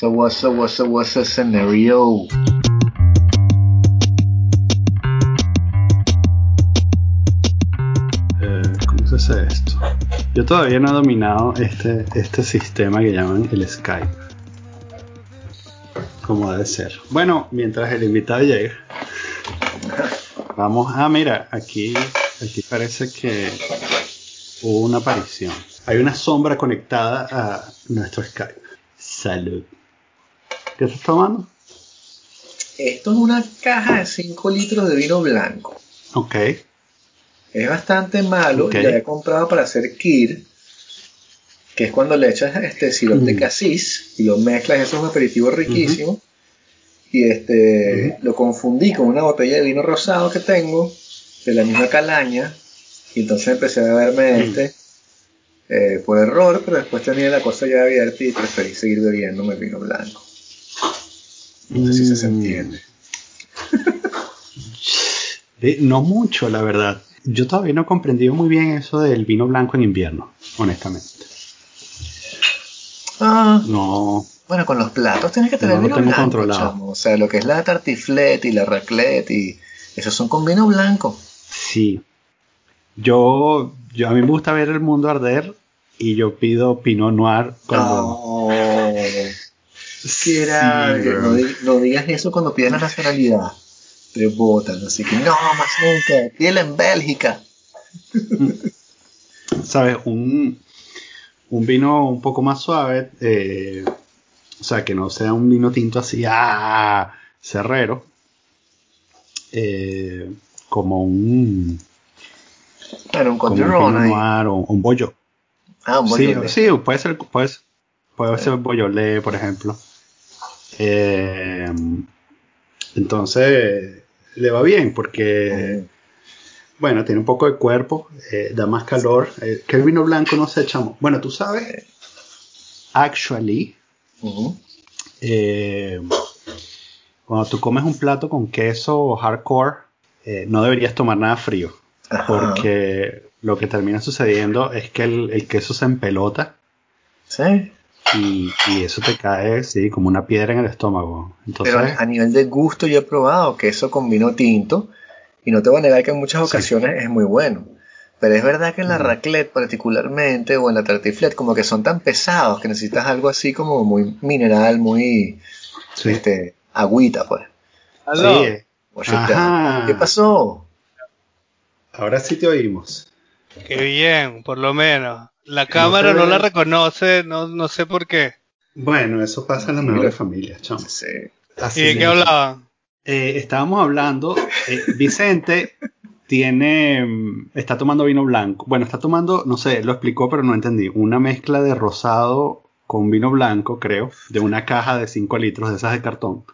So what's up, what's up, what's the scenario? Eh, ¿Cómo se hace esto? Yo todavía no he dominado este, este sistema que llaman el Skype. Como debe ser. Bueno, mientras el invitado llega. Vamos a, mira, aquí, aquí parece que hubo una aparición. Hay una sombra conectada a nuestro Skype. Salud. ¿Qué estás tomando? Esto es una caja de 5 litros de vino blanco. Ok. Es bastante malo. Ok. Yo había comprado para hacer kir, que es cuando le echas este sirope de Mm. casis y lo mezclas. Eso es un aperitivo riquísimo. Y este lo confundí con una botella de vino rosado que tengo, de la misma calaña. Y entonces empecé a beberme Mm. este eh, por error, pero después tenía la cosa ya abierta y preferí seguir bebiéndome el vino blanco. No sé si se Mm. entiende. Eh, No mucho, la verdad. Yo todavía no he comprendido muy bien eso del vino blanco en invierno, honestamente. Ah, No. Bueno, con los platos tienes que tener No lo vino tengo blanco, controlado. chamo. O sea, lo que es la tartiflette y la raclette y esos son con vino blanco. Sí. Yo, yo a mí me gusta ver el mundo arder y yo pido Pinot Noir cuando. Grave. bro. no, no digas eso cuando pides la nacionalidad. Te botan, así que no, más nunca. Pídela en Bélgica. ¿Sabes? Un, un vino un poco más suave, eh, o sea, que no sea un vino tinto así, ¡ah! cerrero, eh, como un, Bueno, un un control. Noir o un bollo. Ah, un Sí, Beaujolais. sí, puede ser, puede, ser- puede ser Beaujolais, por ejemplo. Eh, entonces, le va bien porque, bueno, tiene un poco de cuerpo, eh, da más calor. Eh, que el vino blanco no se echamos. Bueno, tú sabes, actually, eh, cuando tú comes un plato con queso hardcore, no deberías tomar nada frío. Ajá. Porque lo que termina sucediendo es que el, el queso se empelota Sí. Y, y eso te cae, sí, como una piedra en el estómago. Entonces, Pero a nivel de gusto yo he probado queso con vino tinto y no te voy a negar que en muchas Sí. ocasiones es muy bueno. Pero es verdad que en la Ujú. raclette particularmente o en la tartiflette como que son tan pesados que necesitas algo así como muy mineral, muy sí. este agüita pues. Aló. Sí. ¿Qué pasó? ahora sí te oímos. Qué bien, por lo menos. La cámara no, la reconoce, no, no sé por qué. Bueno, eso pasa en las mejores familias, chamo. Sí. Así ¿Y de qué hablaban? Eh, estábamos hablando, eh, Vicente tiene, mm, está tomando vino blanco. Bueno, está tomando, no sé, lo explicó, pero no entendí. Una mezcla de rosado con vino blanco, creo, de una caja de 5 litros de esas de cartón.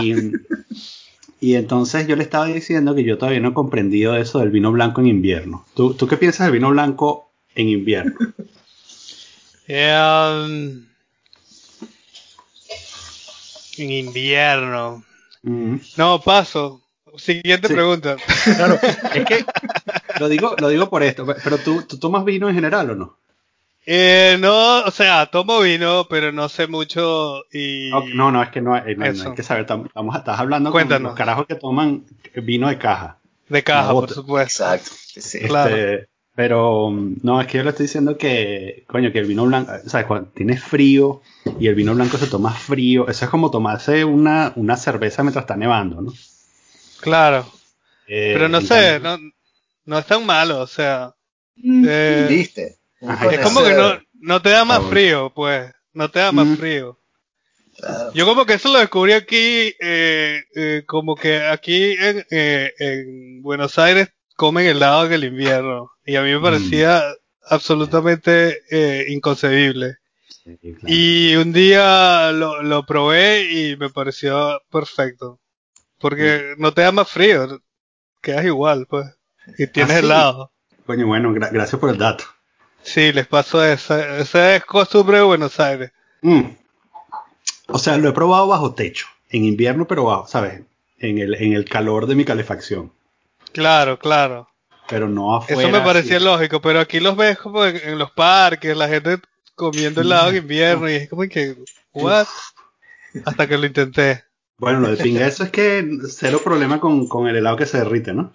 Y, y entonces yo le estaba diciendo que yo todavía no he comprendido eso del vino blanco en invierno. ¿Tú, tú qué piensas del vino blanco en invierno? Um, en invierno. Mm. No, paso. Siguiente Sí. pregunta. Claro, es que lo digo, lo digo por esto, pero tú, tú tomas vino en general o no? Eh, no, o sea, tomo vino, pero no sé mucho y... No, no, es que no, eh, no, no Eso. hay que saber, tam- estamos, estás hablando Cuéntanos. con los carajos que toman vino de caja. De caja, No, por supuesto. Exacto. Sí, sí. Claro. Este, pero mm, no, es que yo le estoy diciendo que, coño, que el vino blanco, ¿sabes? Cuando tienes frío y el vino blanco se toma frío, eso es como tomarse una, una cerveza mientras está nevando, ¿no? Claro. Eh, Pero no sé, no, no es tan malo, o sea... Mm, eh, ¿Viste? Un Ajá, es como que no, no te da más Ah, frío, pues. No te da más Mm. frío. Claro. Yo como que eso lo descubrí aquí, eh, eh, como que aquí en, eh, en Buenos Aires comen helado en el invierno. Y a mí me parecía absolutamente eh, inconcebible. Sí, claro. Y un día lo, lo probé y me pareció perfecto. Porque no te da más frío, quedas igual, pues. Y tienes Ah, helado. Coño, bueno, gra- gracias por el dato. Sí, les pasó esa. Esa es costumbre de Buenos Aires. Mm. O sea, lo he probado bajo techo, en invierno, pero bajo, ¿sabes? En el, en el calor de mi calefacción. Claro, claro. Pero no afuera. Eso me parecía así. lógico, pero aquí los ves como en, en los parques, la gente comiendo helado en invierno y es como que, ¿what? Hasta que lo intenté. Bueno, lo de pinga eso es que cero problema con, con el helado que se derrite, ¿no?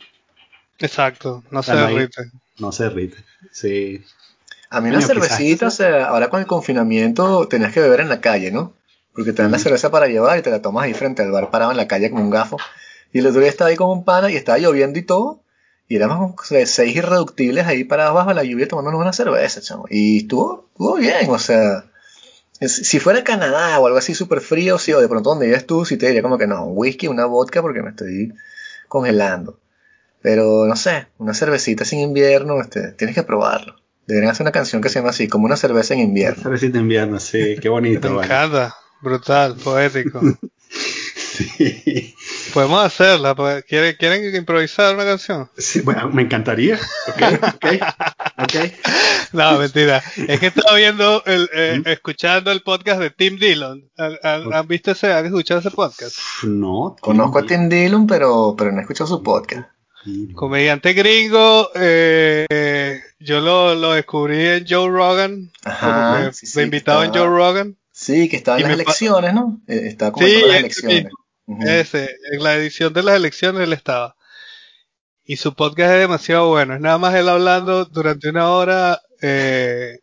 Exacto, no se sea, no hay- derrite. No se derrite. Sí. A mí una Coño, cervecita, o sea, ahora con el confinamiento tenías que beber en la calle, ¿no? Porque te dan la cerveza para llevar y te la tomas ahí frente al bar parado en la calle como un gafo. Y el otro día estaba ahí con un pana y estaba lloviendo y todo. Y éramos como o sea, seis irreductibles ahí parados bajo la lluvia tomándonos una cerveza, chamo. Y estuvo, estuvo bien, o sea. Si fuera Canadá o algo así súper frío, sí, o de pronto donde vives tú, sí te diría como que no, un whisky, una vodka, porque me estoy congelando. Pero no sé, una cervecita sin invierno, este, tienes que probarlo. Deberían hacer una canción que se llama así, como una cerveza en invierno. Cervecita de invierno, sí, qué Me bonito. vale. encanta, brutal, poético. Sí. Podemos hacerla, pues, ¿quieren, ¿quieren improvisar una canción? Sí, bueno, me encantaría. Ok, ok, ok. No, mentira. Es que estaba viendo, el, eh, escuchando el podcast de Tim Dillon. ¿Han, han- han visto ese, han escuchado ese podcast? No. Conozco a Tim Dillon, pero, pero no he escuchado su podcast. Comediante gringo, eh, yo lo, lo descubrí en Joe Rogan, Ajá, sí, sí, me invitado en Joe Rogan. Sí, que estaba en las elecciones, ¿no? Eh, estaba Sí, las elecciones. Ese, en la edición de las elecciones él estaba. Y su podcast es demasiado bueno. Es nada más él hablando durante una hora eh,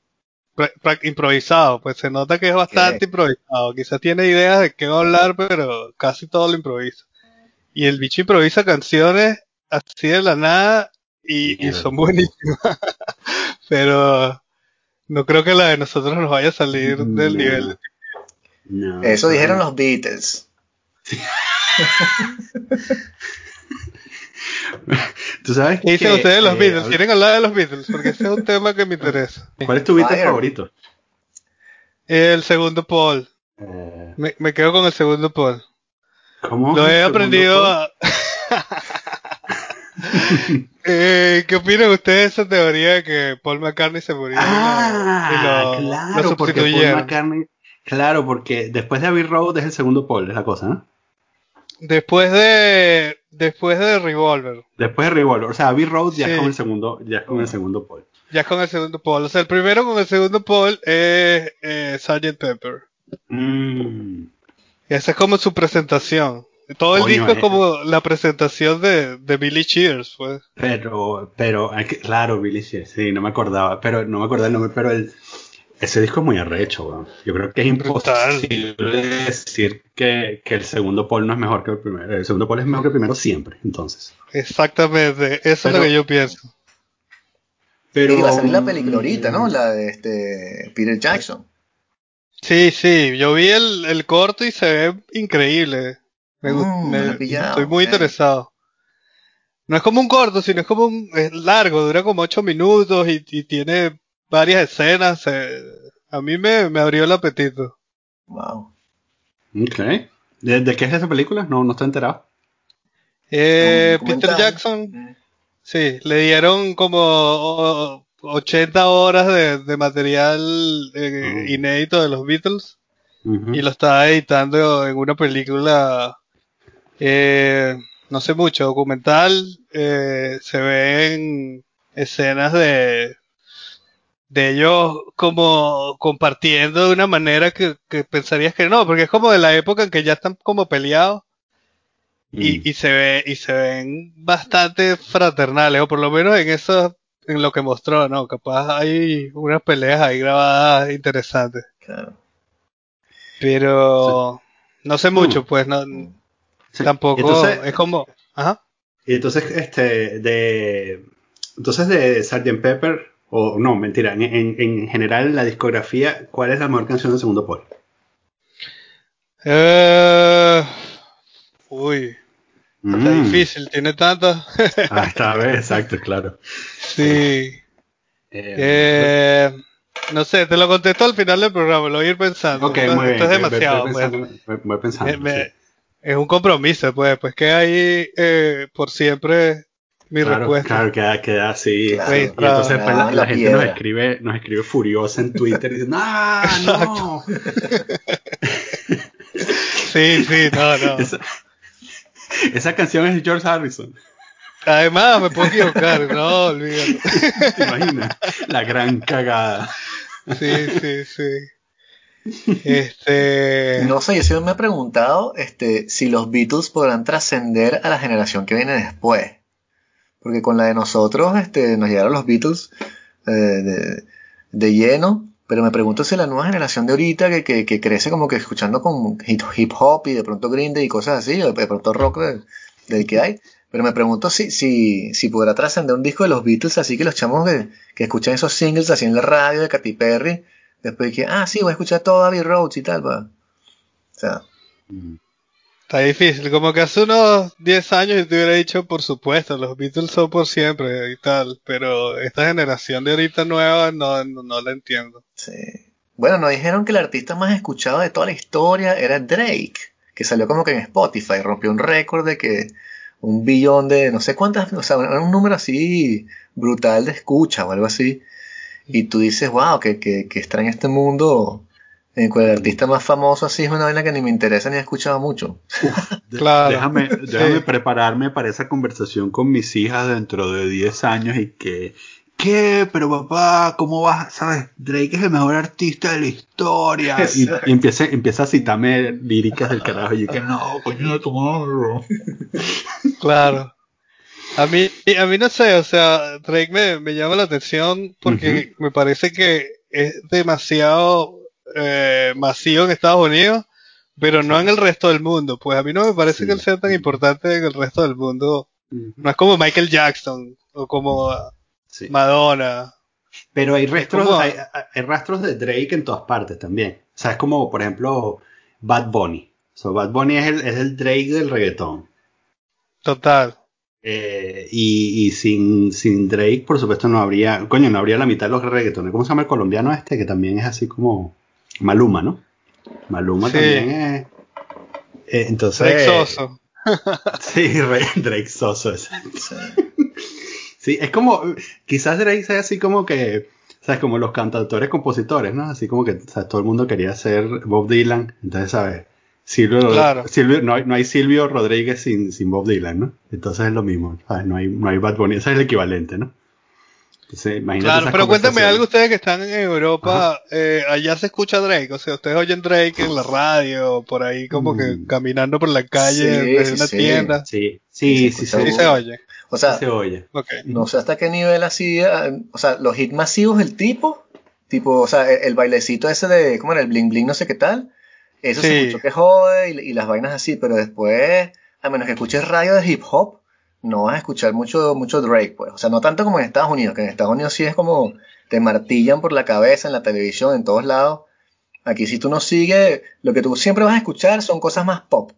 improvisado. Pues se nota que es bastante improvisado. Quizás tiene ideas de qué va a hablar, pero casi todo lo improvisa. Y el bicho improvisa canciones así de la nada y, y son buenísimas. pero no creo que la de nosotros nos vaya a salir del No. nivel. No. Eso dijeron los Beatles. Tú sabes ¿Qué dicen que, ustedes de los eh, Beatles? ¿Quieren hablar de los Beatles? Porque ese es un tema que me interesa. ¿Cuál es tu Beatle Fire. favorito? El segundo Paul. Eh, Me, me quedo con el segundo Paul. ¿Cómo? Lo he aprendido a... Eh, ¿Qué opinan ustedes de esa teoría de que Paul McCartney se murió Ah, y lo, claro, lo porque Paul? McCartney. Claro, porque después de Abbey Road es el segundo Paul, es la cosa, ¿no? Después de después de Revolver, Después de Revolver, o sea, Abbey Road ya Sí. es con el segundo, ya es con el segundo Paul. ya con el segundo Paul. O sea, el primero con el segundo Paul es eh, Sgt. Pepper. Mm, Y esa es como su presentación. Todo el Coño, disco es eh. como la presentación de, de Billy Cheers, pues. pero, pero, claro, Billy Shears, sí, no me acordaba, pero no me acordaba el nombre, pero el, ese disco es muy arrecho, weón. Yo creo que es Brutal. imposible decir que, que el segundo Paul no es mejor que el primero. El segundo Paul es mejor que el primero siempre, entonces. Exactamente, eso es lo que yo pienso. Pero, y va a salir la película ahorita, ¿no? La de este Peter Jackson. Sí, sí, yo vi el, el corto y se ve increíble. Me, Mm, me- pillado, estoy muy interesado. No es como un corto, sino es como un, es largo, dura como ocho minutos y, y tiene varias escenas. eh, a mí me, me abrió el apetito. Wow. Ok. ¿De, de qué es esa película? No, no estoy enterado. Eh, Peter. Jackson, Mm. sí, le dieron como o- 80 horas de, de material eh, Oh. inédito de los Beatles. Y lo estaba editando en una película, eh, no sé mucho, documental. eh, se ven escenas de de ellos como compartiendo de una manera que, que pensarías que no, porque es como de la época en que ya están como peleados Mm. y, y se ve y se ven bastante fraternales, o por lo menos en eso en lo que mostró, no, capaz hay unas peleas ahí grabadas interesantes. Claro. Pero no sé mucho, pues no, Sí. tampoco Entonces, es como, ajá. y entonces, este, de, entonces de Sgt. Pepper, o no, mentira, en, en, en general la discografía, ¿cuál es la mejor canción del segundo Paul? Eh, uy, está Mm. difícil, tiene tantas. Ah, esta vez, exacto, claro. sí. Eh, Eh, no sé, te lo contesto al final del programa, lo voy a ir pensando. ok, muy bien. esto es Voy- demasiado, voy, pues. pensando, voy- voy pensando, Me- me- sí. Es un compromiso, pues, pues que ahí eh, por siempre mi Claro, respuesta. claro, queda, queda así. Claro. Y entonces después la, la la gente nos escribe, nos escribe furiosa en Twitter diciendo, ¡ah, no! Sí, sí, no, no. Esa, esa canción es de George Harrison. Además, me puedo equivocar, no, olvídalo. ¿Te imaginas? La gran cagada. Sí, sí, sí. Este. No sé, yo siempre me he preguntado este, si los Beatles podrán trascender a la generación que viene después. Porque con la de nosotros este, nos llegaron los Beatles eh, de, lleno. Pero me pregunto si la nueva generación de ahorita que, que, que crece como que escuchando con hip, hip hop y de pronto Green Day y cosas así, o de pronto rock del, del que hay. Pero me pregunto si, si, si podrá trascender un disco de los Beatles así que los chamos que, que escuchan esos singles así en la radio de Katy Perry. Después de que, ah, sí, voy a escuchar todo Abbey Roads y tal, va. O sea, Está difícil, como que hace unos 10 años yo te hubiera dicho, por supuesto, los Beatles son por siempre y tal, pero esta generación de ahorita nueva no, no, no la entiendo. sí. Bueno, nos dijeron que el artista más escuchado de toda la historia era Drake, que salió como que en Spotify, rompió un récord de que un billón de, no sé cuántas, o sea, era un número así brutal de escucha o algo así. Y tú dices, wow, que, que, que extraño este mundo en el cual el artista más famoso así es una vaina que ni me interesa ni he escuchado mucho. Claro. Déjame, déjame Sí. prepararme para esa conversación con mis hijas dentro de 10 años y que, ¿qué? Pero papá, ¿cómo vas? ¿Sabes? Drake es el mejor artista de la historia. Y, y empieza, empieza a citarme líricas del carajo y yo que no, coño de tu madre". Claro. A mí, a mí no sé, o sea, Drake me, me llama la atención porque me parece que es demasiado eh, masivo en Estados Unidos, pero no en el resto del mundo. Pues a mí no me parece Sí. que él sea tan importante en el resto del mundo. No es como Michael Jackson o como Sí. Madonna. Pero hay rastros, hay, hay rastros de Drake en todas partes también. O sea, es como, por ejemplo, Bad Bunny. So, Bad Bunny es el, es el Drake del reggaetón. Total. Eh, y y sin, sin Drake, por supuesto, no habría, coño, no habría la mitad de los reggaetones. ¿Cómo se llama el colombiano este? Que también es así como Maluma, ¿no? Maluma Sí. también es. eh, entonces. Drake Soso. Sí, Re- Drake Soso. es- Sí, es como, quizás Drake sea así como que, ¿sabes? Como los cantautores, compositores, ¿no? Así como que, o sea, todo el mundo quería ser Bob Dylan, entonces, ¿sabes? Silvio, Claro. Silvio- no, hay, no hay Silvio Rodríguez sin, sin Bob Dylan, ¿no? Entonces es lo mismo, ¿sabes? No hay, no hay Bad Bunny, ese es el equivalente, ¿no? Entonces, imagínate Claro, pero cuéntame algo ustedes que están en Europa, eh, allá se escucha Drake, o sea, ustedes oyen Drake en la radio, por ahí como que Mm. caminando por la calle, Sí, en sí, una sí. tienda, Sí, sí, Sí, sí, se se, sí se oye. O sea, se oye. No sé hasta qué nivel así, eh, o sea, los hits masivos del tipo, tipo, o sea, el, el bailecito ese de, ¿cómo era? El bling bling no sé qué tal, eso se Sí. escuchó que jode y, y las vainas así, pero después, a menos que escuches radio de hip hop, no vas a escuchar mucho, mucho Drake, pues, o sea, no tanto como en Estados Unidos, que en Estados Unidos sí es como, te martillan por la cabeza, en la televisión, en todos lados, aquí si tú no sigues, lo que tú siempre vas a escuchar son cosas más pop,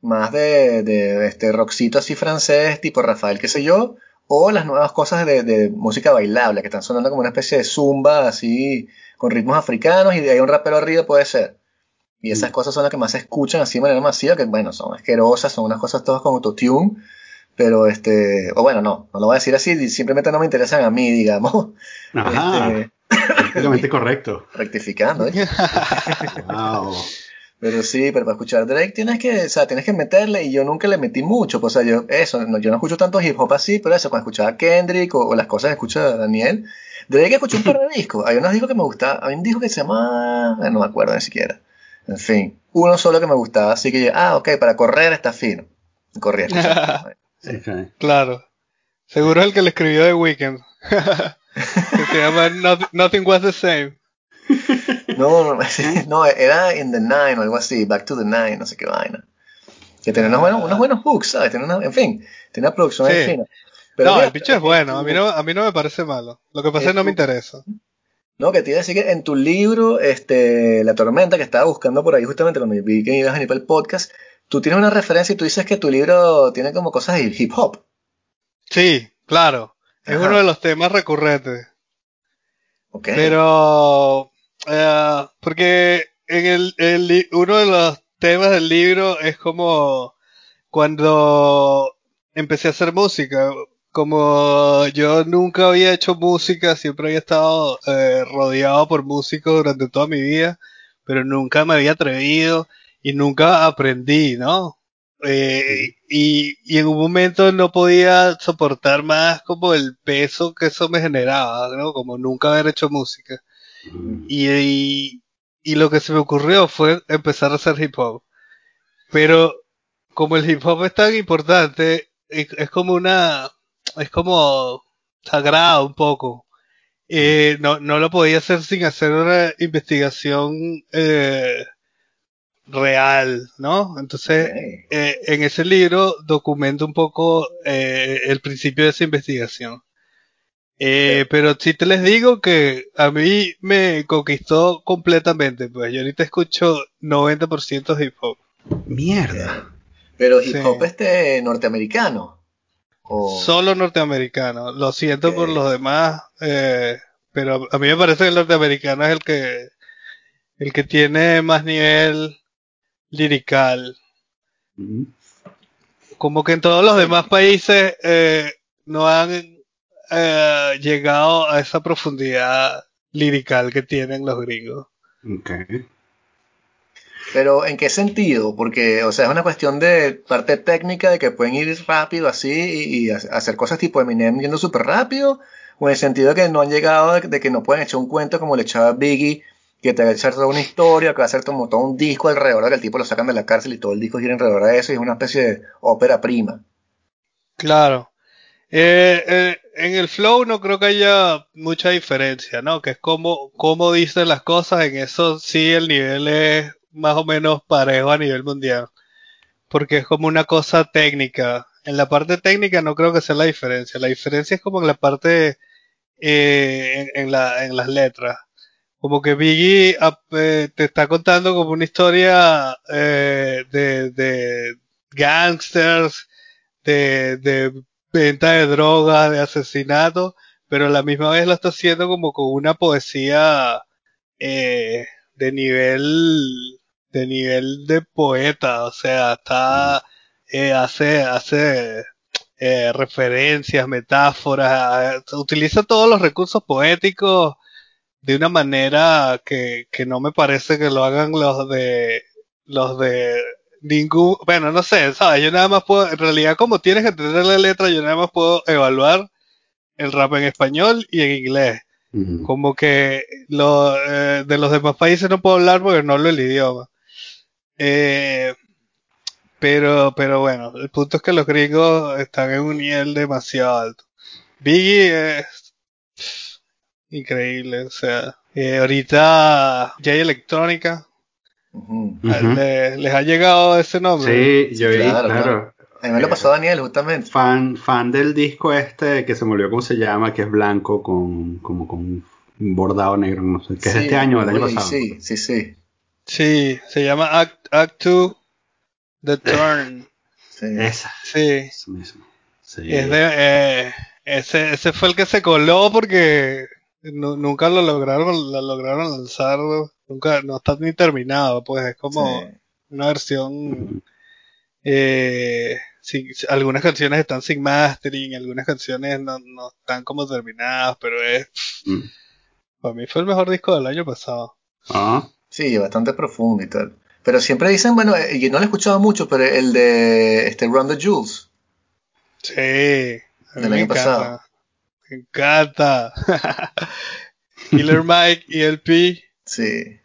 más de, de este rockcito así francés, tipo Rafael, qué sé yo, o las nuevas cosas de, de música bailable, que están sonando como una especie de zumba, así, con ritmos africanos, y de ahí un rapero arriba puede ser. Y esas Mm. cosas son las que más se escuchan así de manera masiva, que bueno, son asquerosas, son unas cosas todas con autotune, pero este, o bueno, no, no lo voy a decir así, simplemente no me interesan a mí, digamos, Ajá, este, correcto. rectificando, ¿eh? Wow. Pero sí, pero para escuchar Drake tienes que, o sea, tienes que meterle y yo nunca le metí mucho, pues, o sea, yo, eso, no, yo no escucho tanto hip hop así, pero eso, cuando escuchaba Kendrick o, o las cosas que escucha Daniel, Drake escuché un par de discos, hay unos discos que me gustaban, hay un disco que se llama, no me acuerdo ni siquiera, en fin, uno solo que me gustaba, así que yo, ah, ok, para correr está fino, corría. Ok. Claro. Seguro es el que le escribió The Weeknd. que se llama Not- Nothing Was the Same. No, no, sí, no, era In the Nine o algo así, Back to the Nine, no sé qué vaina. Que tenía unos buenos, unos buenos hooks, ¿sabes? Tiene una, en fin, tiene una producción Sí. fina. Pero no, mira, el bicho es bueno. A mí no, a mí no me parece malo. Lo que pasa es que no me interesa. No, que te iba a decir que en tu libro, este, La Tormenta, que estaba buscando por ahí justamente cuando vi que ibas a venir para el podcast, tú tienes una referencia y tú dices que tu libro tiene como cosas de hip hop. Sí, claro. Es Ajá. uno de los temas recurrentes. ¿Ok? Pero, eh, porque en el, el uno de los temas del libro es como cuando empecé a hacer música. Como yo nunca había hecho música, siempre había estado eh, rodeado por músicos durante toda mi vida, pero nunca me había atrevido y nunca aprendí, ¿no? Eh, y, y en un momento no podía soportar más como el peso que eso me generaba, ¿no? Como nunca haber hecho música. Y, y, y lo que se me ocurrió fue empezar a hacer hip hop. Pero como el hip hop es tan importante, es, es como una, es como sagrado un poco. Eh, no, no lo podía hacer sin hacer una investigación eh, real, ¿no? Entonces, eh, en ese libro documento un poco eh, el principio de esa investigación. Eh, pero sí te les digo que a mí me conquistó completamente, pues yo ahorita escucho 90% hip hop. Mierda. Pero hip Sí. hop este norteamericano. O... Solo norteamericano. Lo siento por los demás, eh, pero a mí me parece que el norteamericano es el que, el que tiene más nivel lirical. Mm. Como que en todos los demás países eh, no han eh, llegado a esa profundidad lirical que tienen los gringos. Pero ¿en qué sentido? Porque, o sea, es una cuestión de parte técnica de que pueden ir rápido así y, y ha- hacer cosas tipo Eminem yendo súper rápido, o en el sentido de que no han llegado, de, de que no pueden echar un cuento como le echaba Biggie, que te va a echar toda una historia, que va a hacer como todo un disco alrededor de que el tipo lo sacan de la cárcel y todo el disco gira alrededor de eso y es una especie de ópera prima. Claro. Eh, eh, en el flow no creo que haya mucha diferencia, ¿no? Que es como, como dicen las cosas, en eso sí el nivel es más o menos parejo a nivel mundial. Porque es como una cosa técnica. En la parte técnica no creo que sea la diferencia. La diferencia es como en la parte, eh, en, la, en las letras. Como que Biggie ap- eh, te está contando como una historia eh, de, de gangsters, de, de venta de drogas, de asesinato, pero a la misma vez lo está haciendo como con una poesía eh, de nivel de nivel de poeta, o sea, está eh, hace hace eh, referencias, metáforas, eh, utiliza todos los recursos poéticos de una manera que, que no me parece que lo hagan los de los de ningún, bueno, no sé, sabes, yo nada más puedo, en realidad como tienes que entender la letra, yo nada más puedo evaluar el rap en español y en inglés. Como que lo, eh, de los demás países no puedo hablar porque no hablo el idioma. Eh, pero, pero bueno, el punto es que los gringos están en un nivel demasiado alto. Biggie es increíble, o sea, eh, ahorita ya hay electrónica, Ujú. a- Ujú. le- les ha llegado ese nombre. Sí, yo vi, Claro, claro. claro. A mí me lo pasó Daniel justamente. Fan, fan del disco este que se me olvidó cómo se llama, que es blanco con como con un bordado negro, no sé, que es este año o el año pasado. Sí, sí, sí. Sí, se llama Act, Act 2, The Turn. sí. Esa, Sí. eso mismo. Sí. Es de, eh, ese, ese fue el que se coló porque nu- nunca lo lograron, lo lograron lanzar, nunca, no está ni terminado, pues es como Sí. una versión, eh, sin- algunas canciones están sin mastering, algunas canciones no, no están como terminadas, pero es, Mm. para mí fue el mejor disco del año pasado. Ah, Sí, bastante profundo y tal. Pero siempre dicen, bueno, eh, yo no lo he escuchado mucho, pero el de este Run the Jules. Sí, Del me año encanta. pasado. Me encanta. Killer Mike y el P. Sí.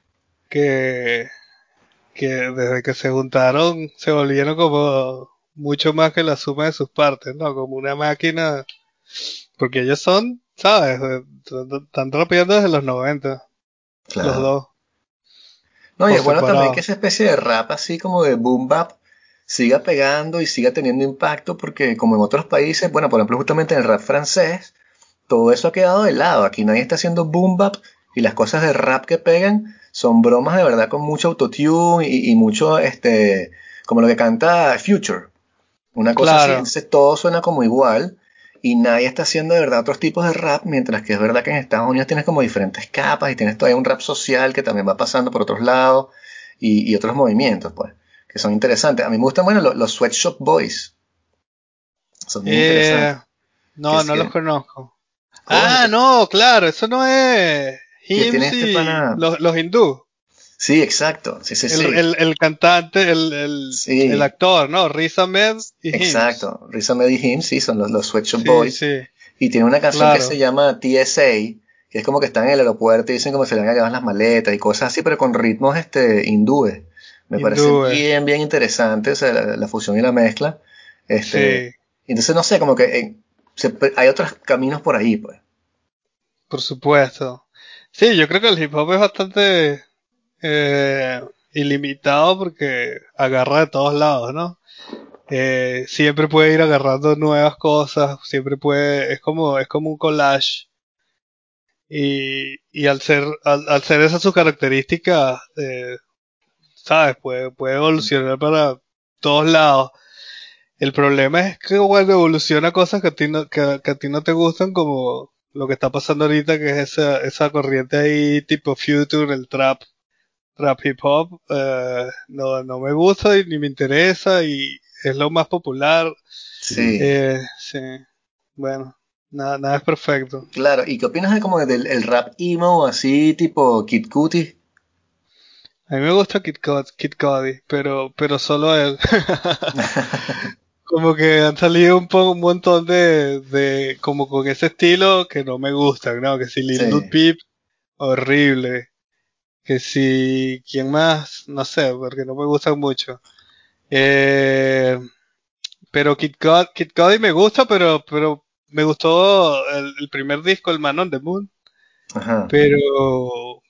que, que desde que se juntaron se volvieron como mucho más que la suma de sus partes, ¿no? Como una máquina, porque ellos son, ¿sabes? Están rapeando desde los 90, Claro. los dos. No, y es bueno separado. también que esa especie de rap así como de boom bap siga pegando y siga teniendo impacto porque como en otros países, bueno, por ejemplo justamente en el rap francés, todo eso ha quedado de lado. Aquí nadie está haciendo boom bap y las cosas de rap que pegan son bromas de verdad con mucho autotune y, y mucho, este, como lo que canta Future. Una cosa así, Claro. entonces todo suena como igual y nadie está haciendo de verdad otros tipos de rap, mientras que es verdad que en Estados Unidos tienes como diferentes capas y tienes todavía un rap social que también va pasando por otros lados y, y otros movimientos, pues, que son interesantes. A mí me gustan, bueno, los, los Sweatshop Boys. Son muy Eh, interesantes. no, no los conozco. Ah, no, claro, eso no es ¿Qué tiene Hims este pana? los, los hindú. Sí, exacto. Sí, sí, el, sí. el, el cantante, el, el, Sí. el actor, ¿no? Riz Ahmed y Hims. Exacto. Riz Ahmed y Him, sí, son los, los Sweatshop Sí, Boys. sí. Y tiene una canción Claro. que se llama TSA, que es como que están en el aeropuerto y dicen como se le van a llevar las maletas y cosas así, pero con ritmos este, hindúes. Me parece bien, bien interesante o sea, la, la fusión y la mezcla. Este, Sí, Entonces, no sé, como que eh, se- hay otros caminos por ahí, pues. por supuesto. Sí, yo creo que el hip hop es bastante eh, ilimitado porque agarra de todos lados, ¿no? Eh, siempre puede ir agarrando nuevas cosas, siempre puede, es como, es como un collage. Y, y al ser, al, ser esa su característica, eh, sabes, puede, puede evolucionar para todos lados. El problema es que cuando evoluciona cosas que a ti no, que, que a ti no te gustan, como lo que está pasando ahorita, que es esa, esa corriente ahí tipo future, el trap, trap hip hop, eh, no, no me gusta y ni me interesa y es lo más popular. Sí. Eh, sí, bueno, nada, nada es perfecto. Claro, ¿y qué opinas de como del el rap emo, así tipo Kid Cudi? A mí me gusta Kid, Cudi, Kid Cudi, pero, pero solo él. como que han salido un, po- un montón de, de, como con ese estilo que no me gustan, ¿no? Que si Lil Sí. Peep, horrible. Que si, ¿quién más? No sé, porque no me gustan mucho. Eh, pero Kid Cudi, Kid Cudi me gusta, pero, pero me gustó el, el primer disco, el Man on the Moon. Ajá. Pero,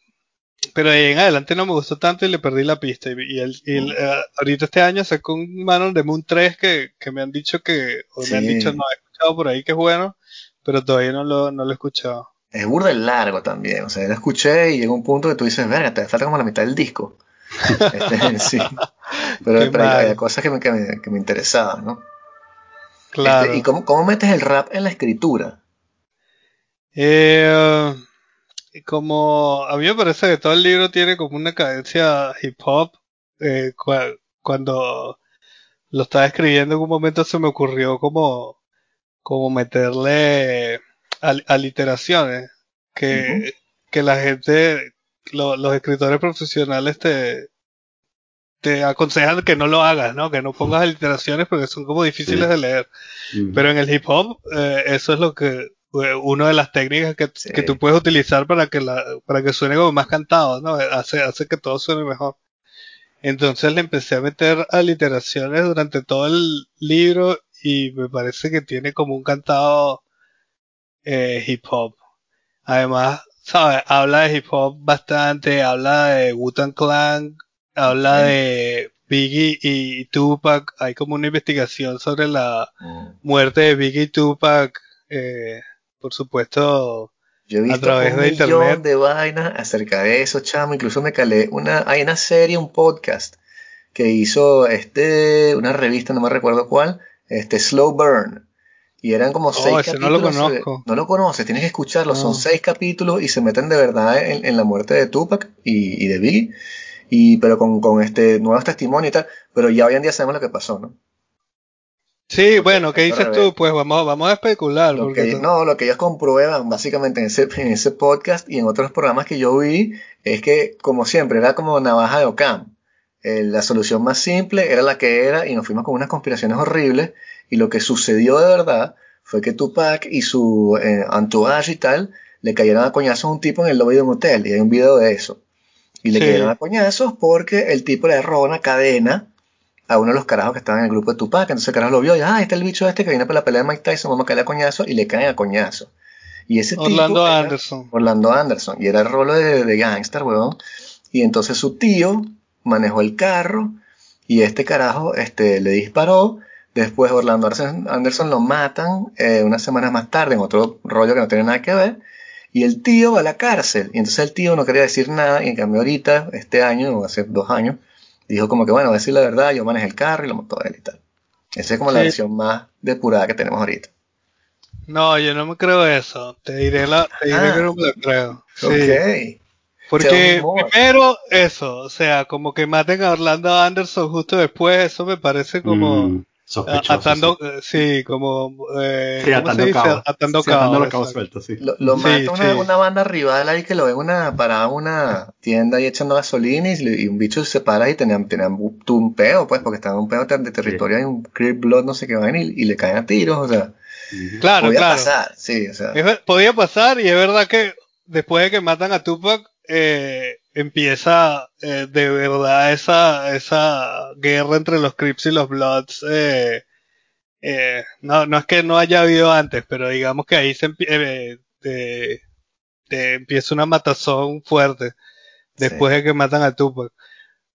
pero ahí en adelante no me gustó tanto y le perdí la pista. Y, el, y el, eh, ahorita este año sacó un Man on the Moon 3 que, que me han dicho que, o me han dicho, no, he escuchado por ahí que es bueno, pero todavía no lo, no lo he escuchado. Es burda de largo también, o sea, lo escuché y llegó un punto que tú dices, verga, te falta como la mitad del disco. Este, sí. Pero, pero había cosas que me, que me, que me interesaban, ¿no? Claro. Este, ¿Y cómo, cómo metes el rap en la escritura? Eh, como a mí me parece que todo el libro tiene como una cadencia hip hop. eh, cua- cuando lo estaba escribiendo en un momento se me ocurrió como, como meterle al- aliteraciones que, que la gente, lo- los escritores profesionales te, te aconsejan que no lo hagas, ¿no? Que no pongas aliteraciones porque son como difíciles Sí. de leer. Pero en el hip hop, eh, eso es lo que, eh, una de las técnicas que, Sí. que tú puedes utilizar para que la, para que suene como más cantado, ¿no? Hace, hace que todo suene mejor. Entonces le empecé a meter aliteraciones durante todo el libro y me parece que tiene como un cantado eh, hip hop. Además, ¿sabes? Habla de hip hop bastante, habla de Wu-Tang Clan, habla de Biggie y Tupac. Hay como una investigación sobre la Mm. muerte de Biggie y Tupac, eh, por supuesto, Yo he visto través un de millón internet. de vainas acerca de eso, chamo. Incluso me calé una, hay una serie, un podcast que hizo este, una revista, no me recuerdo cuál, este Slow Burn. Y eran como seis Oh, ese no lo capítulos. conozco. no lo conoces, tienes que escucharlo. Son No. seis capítulos y se meten de verdad en, en la muerte de Tupac y, y de Biggie. Y, pero con, con este nuevos testimonios y tal. Pero ya hoy en día sabemos lo que pasó, ¿no? Sí, bueno, ¿qué dices tú? Pues vamos, vamos a especular. Lo porque que, no, lo que ellos comprueban básicamente en ese, en ese podcast y en otros programas que yo vi es que, como siempre, era como navaja de Ocam. Eh, la solución más simple era la que era y nos fuimos con unas conspiraciones horribles y lo que sucedió de verdad fue que Tupac y su eh, entourage y tal le cayeron a coñazos a un tipo en el lobby de un hotel y hay un video de eso. Y le Sí. cayeron a coñazos porque el tipo le robó una cadena a uno de los carajos que estaban en el grupo de Tupac. Entonces el carajo lo vio y, ah, está el bicho este que viene para la pelea de Mike Tyson, vamos a caerle a coñazo y le caen a coñazo. Y ese Orlando tipo Anderson. Orlando Anderson. Y era el rolo de, de gangster, weón. Y entonces su tío manejó el carro y este carajo este, le disparó. Después Orlando Anderson, lo matan eh, unas semanas más tarde en otro rollo que no tiene nada que ver. Y el tío va a la cárcel. Y entonces el tío no quería decir nada. Y en cambio ahorita, este año, o hace dos años, dijo como que bueno, voy a decir la verdad, yo manejé el carro y lo mató a él y tal. Esa es como la versión más depurada que tenemos ahorita. No, yo no me creo eso. Te diré, la, te diré Ah. que no me lo creo. Sí. Porque primero eso, o sea, como que maten a Orlando Anderson justo después, eso me parece como Mm, sospechoso, atando, sí. eh, sí, como eh, Sí, ¿cómo atando se dice? cabos. Atando Sí, atando cabos, los cabos exacto. sueltos, sí. Lo, lo Sí, mata una, sí. una banda rival ahí que lo ven una, parada en una tienda ahí echando gasolina y, y un bicho se para y tenían, tenían un, un peo, pues, porque estaban en un peo de territorio y un Crip Blood, no sé qué vaina, y, y le caen a tiros, o sea. Claro, podía claro. pasar, sí, o sea, Es podía pasar y es verdad que después de que matan a Tupac, eh, empieza eh, de verdad esa, esa guerra entre los Crips y los Bloods. Eh, eh, no, no es que no haya habido antes, pero digamos que ahí se empie- eh, te- te empieza una matazón fuerte después de que matan a Tupac.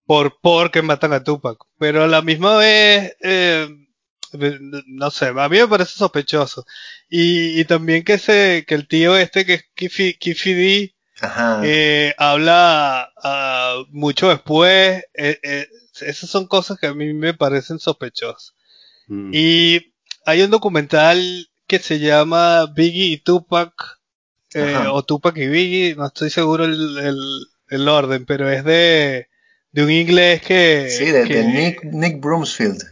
Por, porque matan a Tupac. Pero a la misma vez, eh, no sé, a mí me parece sospechoso. Y, y también que ese, que el tío este que es Kifi, Kifi D, Ajá. eh, habla ah, mucho después. eh, eh, esas son cosas que a mí me parecen sospechosas. Mm. Y hay un documental que se llama Biggie y Tupac, eh, o Tupac y Biggie, no estoy seguro el, el, el orden, pero es de, de un inglés que... sí, de, que- de Nick, Nick Broomfield.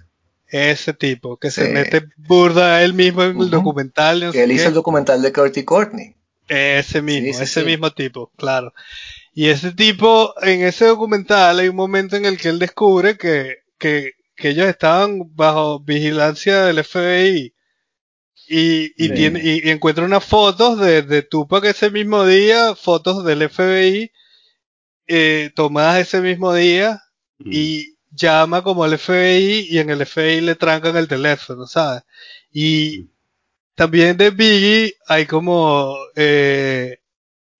Ese tipo, que se mete burda él mismo en el documental. no Que él hizo qué. el documental de Kurt y Courtney. Ese mismo, Sí, sí, ese sí. mismo tipo, claro. Y ese tipo, en ese documental hay un momento en el que él descubre que, que, que ellos estaban bajo vigilancia del FBI. Y, y, tiene, y, y encuentra unas fotos de, de Tupac ese mismo día, fotos del FBI, eh, tomadas ese mismo día, Mm. y llama como al FBI y en el FBI le trancan el teléfono, ¿sabes? Y también de Biggie hay como eh,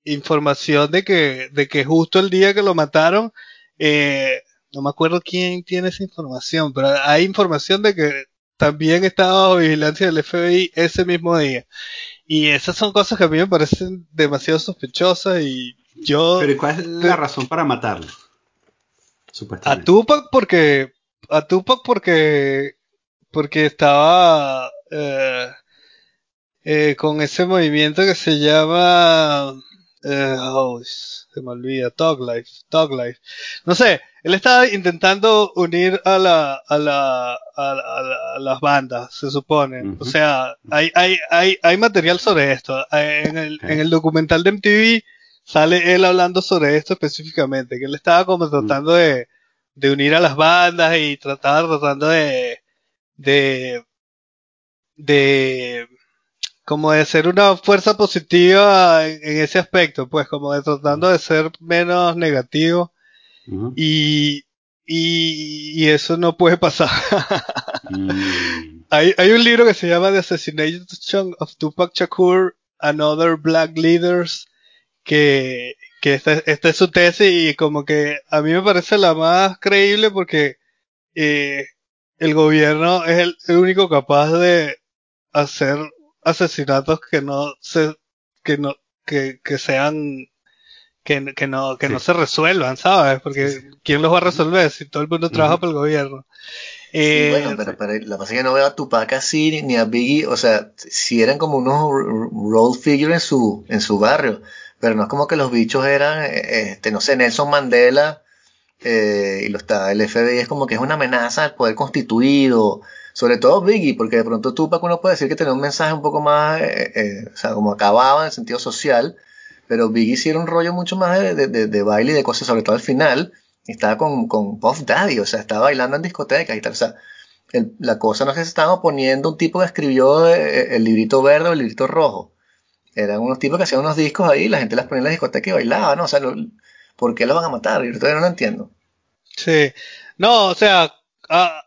información de que, de que justo el día que lo mataron, eh, no me acuerdo quién tiene esa información, pero hay información de que también estaba bajo vigilancia del FBI ese mismo día. Y esas son cosas que a mí me parecen demasiado sospechosas y yo... Pero ¿y cuál es la razón para matarlo? A. Tupac porque a Tupac porque porque estaba eh, eh, con ese movimiento que se llama eh, oh, se me olvida Talk Life Talk Life. No sé él estaba intentando unir a la a la a, la- a la- a las bandas se supone. O sea hay hay hay hay material sobre esto. En el en el documental de MTV sale él hablando sobre esto específicamente, que él estaba como tratando de, de unir a las bandas y trataba tratando de, de, de, como de ser una fuerza positiva en, en ese aspecto, pues como de tratando de ser menos negativo y, y, y eso no puede pasar. Mm. Hay, hay un libro que se llama The Assassination of Tupac Shakur and Other Black Leaders que, que esta, esta es su tesis y como que a mí me parece la más creíble porque eh, el gobierno es el, el único capaz de hacer asesinatos que no se que no que, que sean que, que no que no se resuelvan sabes porque quién los va a resolver si todo el mundo trabaja para el gobierno Sí, Eh, bueno, pero, pero la que no veo a Tupac así ni- a Biggie, o sea, si eran como unos role figure en su, en su barrio, pero no es como que los bichos eran, eh, este, no sé, Nelson Mandela, eh, y lo está, el FBI es como que es una amenaza al poder constituido, sobre todo Biggie, porque de pronto Tupac uno puede decir que tenía un mensaje un poco más, eh, eh, o sea, como acababa en el sentido social, pero Biggie sí era un rollo mucho más de, de, de- baile y de cosas, sobre todo al final, estaba con, con Puff Daddy, o sea, estaba bailando en discotecas y tal, o sea, la cosa no es que se estaban oponiendo un tipo que escribió eh, el librito verde o el librito rojo. Eran unos tipos que hacían unos discos ahí, la gente las ponía en la discoteca y bailaba, ¿no? O sea, lo- ¿por qué los van a matar? Yo todavía no lo entiendo. Sí. No, o sea, ah,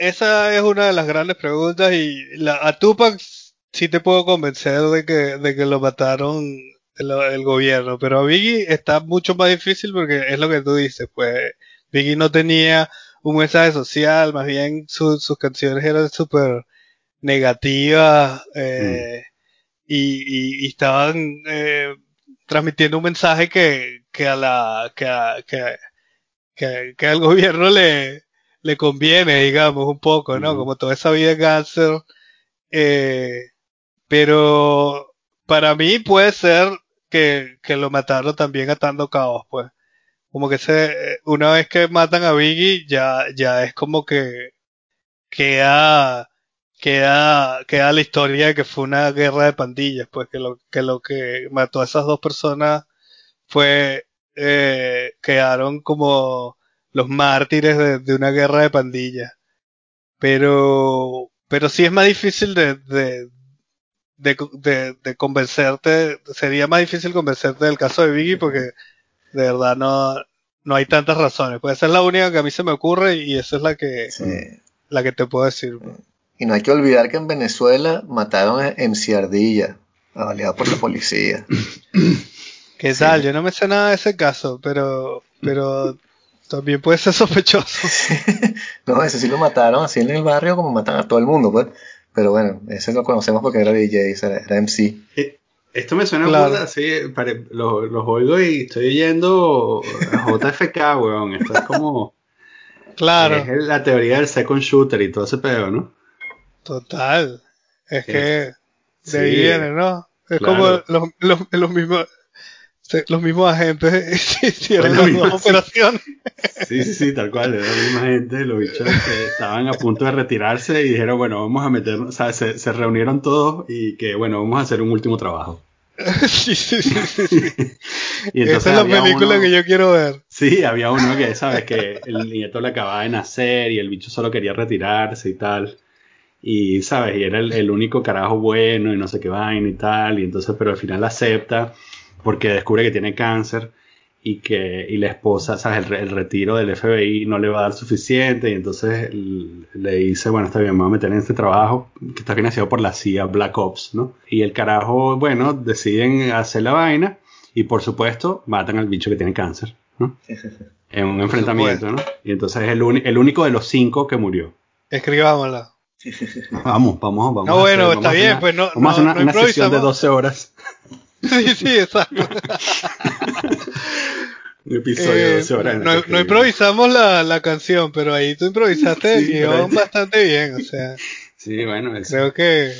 esa es una de las grandes preguntas y la, a Tupac sí te puedo convencer de que, de que lo mataron el, gobierno, pero a Biggie está mucho más difícil porque es lo que tú dices, pues Biggie no tenía un mensaje social, más bien su- sus canciones eran súper negativas eh, y, y- y estaban eh, transmitiendo un mensaje que, que a la que, a- que, que, que al gobierno le, le conviene, digamos, un poco, ¿no? Como toda esa vida de cáncer. Eh, pero para mí puede ser que, que lo mataron también atando cabos, pues. Como que se, una vez que matan a Biggie, ya, ya es como que queda, queda, queda la historia de que fue una guerra de pandillas, pues que lo que, lo que mató a esas dos personas fue, eh, quedaron como los mártires de, de una guerra de pandillas. Pero, pero sí es más difícil de, de, de, de, de convencerte, sería más difícil convencerte del caso de Biggie porque de verdad no, no hay tantas razones. Pues esa es la única que a mí se me ocurre y esa es la que, Sí. la que te puedo decir. Y no hay que olvidar que en Venezuela mataron a MC Ardilla, baleado por la policía. ¿Qué Sí. tal? Yo no me sé nada de ese caso, pero, pero también puede ser sospechoso. no, ese sí lo mataron así en el barrio como matan a todo el mundo, pues. Pero bueno, ese lo conocemos porque era DJ, era, MC. Eh, Esto me suena Claro. burda, pare- los los oigo y estoy oyendo JFK, weón. Esto es como. Claro, Es la teoría del second shooter y todo ese pedo, ¿no? total. Es Sí. que de Sí. viene, ¿no? Es Claro. como los, los, los mismos los mismos agentes hicieron las sí. operaciones. Sí, sí, sí, tal cual. Era la misma gente, los bichos que estaban a punto de retirarse y dijeron, bueno, vamos a meternos, o sea, se, se reunieron todos y que, bueno, vamos a hacer un último trabajo. sí, sí, sí, sí, sí. Y Esa es la película uno- que yo quiero ver. Sí, había uno que, ¿sabes? Que el nieto le acababa de nacer y el bicho solo quería retirarse y tal. Y, ¿sabes? Y era el, el único carajo bueno y no sé qué vaina y tal. Y entonces, pero al final acepta porque descubre que tiene cáncer y que y la esposa, ¿sabes? El, el retiro del FBI no le va a dar suficiente y entonces le dice, bueno, está bien, me voy a meter en este trabajo que está financiado por la CIA, Black Ops, ¿no? Y el carajo, bueno, deciden hacer la vaina y por supuesto matan al bicho que tiene cáncer, ¿no? En un enfrentamiento, ¿no? Y entonces es el, el único de los cinco que murió. Escribámosla. Vamos, vamos, vamos. No, a bueno, hacer- está vamos a bien, pues no- Vamos a hacer no- una, no una sesión de improvisamos. 12 horas. Sí, sí, exacto. Un episodio de Eh, 12 horas. el no, improvisamos la, la canción, pero ahí tú improvisaste el Sí, guion bastante bien. O sea, Sí, bueno, es- creo que.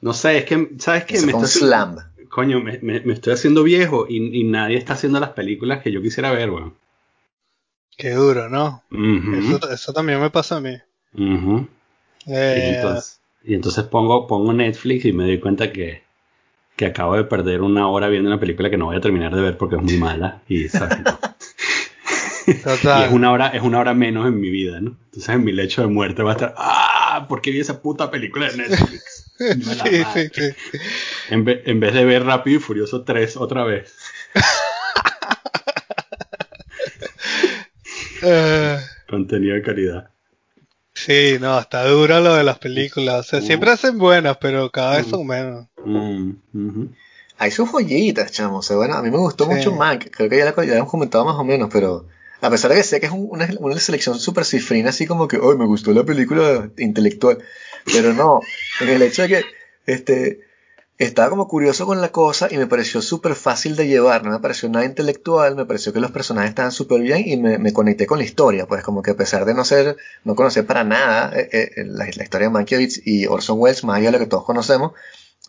no sé, es que, ¿sabes qué? Me estoy- slam. Coño, me, me- me estoy haciendo viejo y, y nadie está haciendo las películas que yo quisiera ver, weón. Qué duro, ¿no? Eso, eso también me pasa a mí. Eh, entonces, y entonces pongo, pongo Netflix y me doy cuenta que, que acabo de perder una hora viendo una película que no voy a terminar de ver porque es muy mala. Y, ¿sabes? y total. es una hora, es una hora menos en mi vida, ¿no? Entonces en mi lecho de muerte va a estar, ¡ah! ¿Por qué vi esa puta película de Netflix? Sí, sí, sí. En, ve- en vez de ver Rápido y Furioso 3 otra vez. Eh, Contenido de calidad. Sí, no, está duro lo de las películas. O sea, Uh. siempre hacen buenas, pero cada vez Uh. son menos. Mm. Hay sus joyitas, chamo. O sea, bueno, a mí me gustó Sí. mucho Mank. Creo que ya la, ya hemos comentado más o menos, pero a pesar de que sé que es un- una, una selección súper cifrina, así como que, hoy me gustó la película intelectual. Pero no, en el hecho de que, este, estaba como curioso con la cosa y me pareció súper fácil de llevar. No me pareció nada intelectual, me pareció que los personajes estaban súper bien y me, me conecté con la historia. Pues como que a pesar de no ser, no conocer para nada eh, eh, la, historia de Mankiewicz y Orson Welles, más allá de lo que todos conocemos,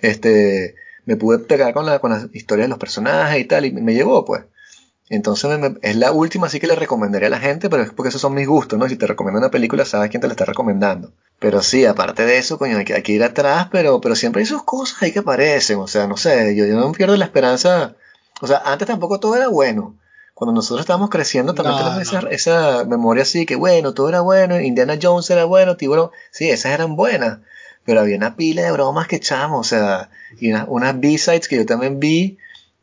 este, me pude pegar con la, con la historia de los personajes y tal, y me llevó, pues. Entonces me- es la última, así que le recomendaría a la gente, pero es porque esos son mis gustos, ¿no? Si te recomiendo una película, sabes quién te la está recomendando. Pero sí, aparte de eso, coño, hay que, hay que ir atrás, pero, pero siempre hay sus cosas ahí que aparecen, o sea, no sé, yo, yo no pierdo la esperanza. O sea, antes tampoco todo era bueno. Cuando nosotros estábamos creciendo también No, tenemos no. esa, esa memoria así, que bueno, todo era bueno, Indiana Jones era bueno, Tiburón, sí, esas eran buenas. Pero había una pila de bromas que echamos, o sea, y una- unas B-sides que yo también vi,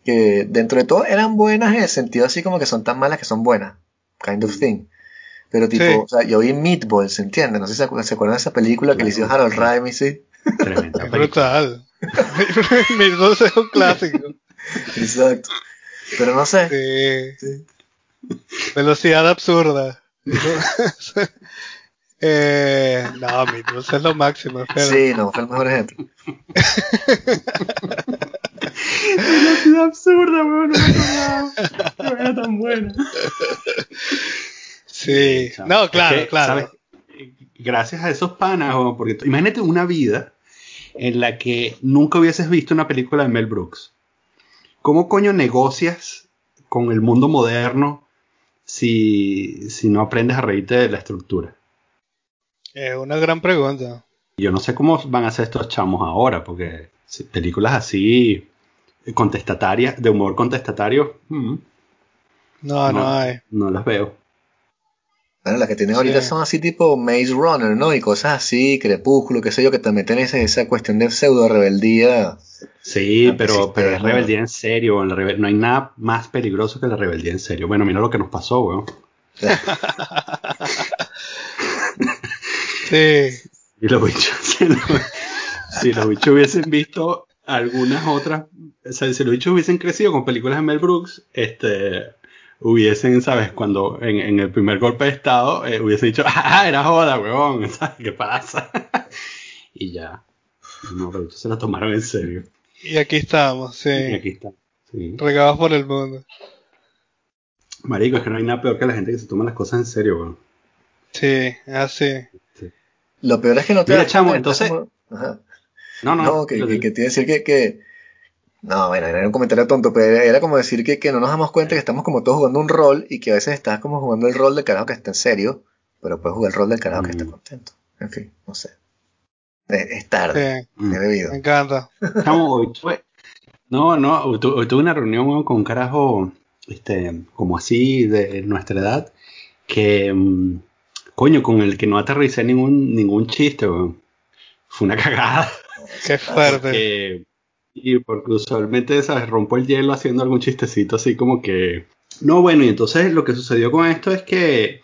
que dentro de todo eran buenas en el sentido así como que son tan malas que son buenas, kind of thing. Pero tipo, Sí. o sea, yo vi Meatballs, ¿entiendes? No sé si se acu- se acuerdan de esa película que le hizo. Harold Ramis, sí. Tremenda brutal. Dos es un clásico. Exacto. Pero no sé. Sí. Sí. Velocidad absurda. eh, no, mi dulce es lo máximo. espera. Sí, no, fue el mejor ejemplo. Velocidad absurda, weón. No me acordaba. Tan buena. Sí. No, Es claro, que, claro. ¿sabes? Gracias a esos panas, weón, porque imagínate una vida en la que nunca hubieses visto una película de Mel Brooks. ¿Cómo coño negocias con el mundo moderno si, si no aprendes a reírte de la estructura? Es una gran pregunta. Yo no sé cómo van a ser estos chamos ahora, porque películas así contestatarias, de humor contestatario, mm, No, no, No. hay. no las veo. Bueno, las que tienen ahorita son así tipo Maze Runner, ¿no? Y cosas así, Crepúsculo, qué sé yo, que te meten esa, esa cuestión de pseudo rebeldía. Sí, Ah, pero, sí, pero es rebeldía en serio. en la rebe- no hay nada más peligroso que la rebeldía en serio. Bueno, mira lo que nos pasó, weón. Sí. Y los bichos, si los, si los bichos hubiesen visto algunas otras, o sea, si los bichos hubiesen crecido con películas de Mel Brooks, este, hubiesen, ¿sabes? Cuando en, en el primer golpe de estado, eh, hubiesen dicho, ah, era joda, weón, ¿sabes qué pasa? y ya. No, pero se la tomaron en serio. Y aquí estamos, Y sí. aquí está. Sí. Regados por el mundo. Marico, es que no hay nada peor que la gente que se toma las cosas en serio, weón. Sí, así. Lo peor es que no te Mira, das chamo, cuenta, entonces- como- Ajá. No, no, No, que, que, que te iba a decir que, que- No, bueno, era un comentario tonto, pero era como decir que, que no nos damos cuenta que estamos como todos jugando un rol y que a veces estás como jugando el rol del carajo que está en serio, pero puedes jugar el rol del carajo que está Mm. contento. En fin, no sé. Es, es tarde, Sí, Mm. es debido. me encanta. Chamo, hoy tuve- No, no, hoy, tu- hoy tuve una reunión con un carajo, este, como así, de nuestra edad, que, mm, coño, con el que no aterricé ningún, ningún chiste, weón. Fue una cagada. Qué fuerte. Porque, y porque usualmente, ¿sabes? Rompo el hielo haciendo algún chistecito así como que... No, bueno, y entonces lo que sucedió con esto es que,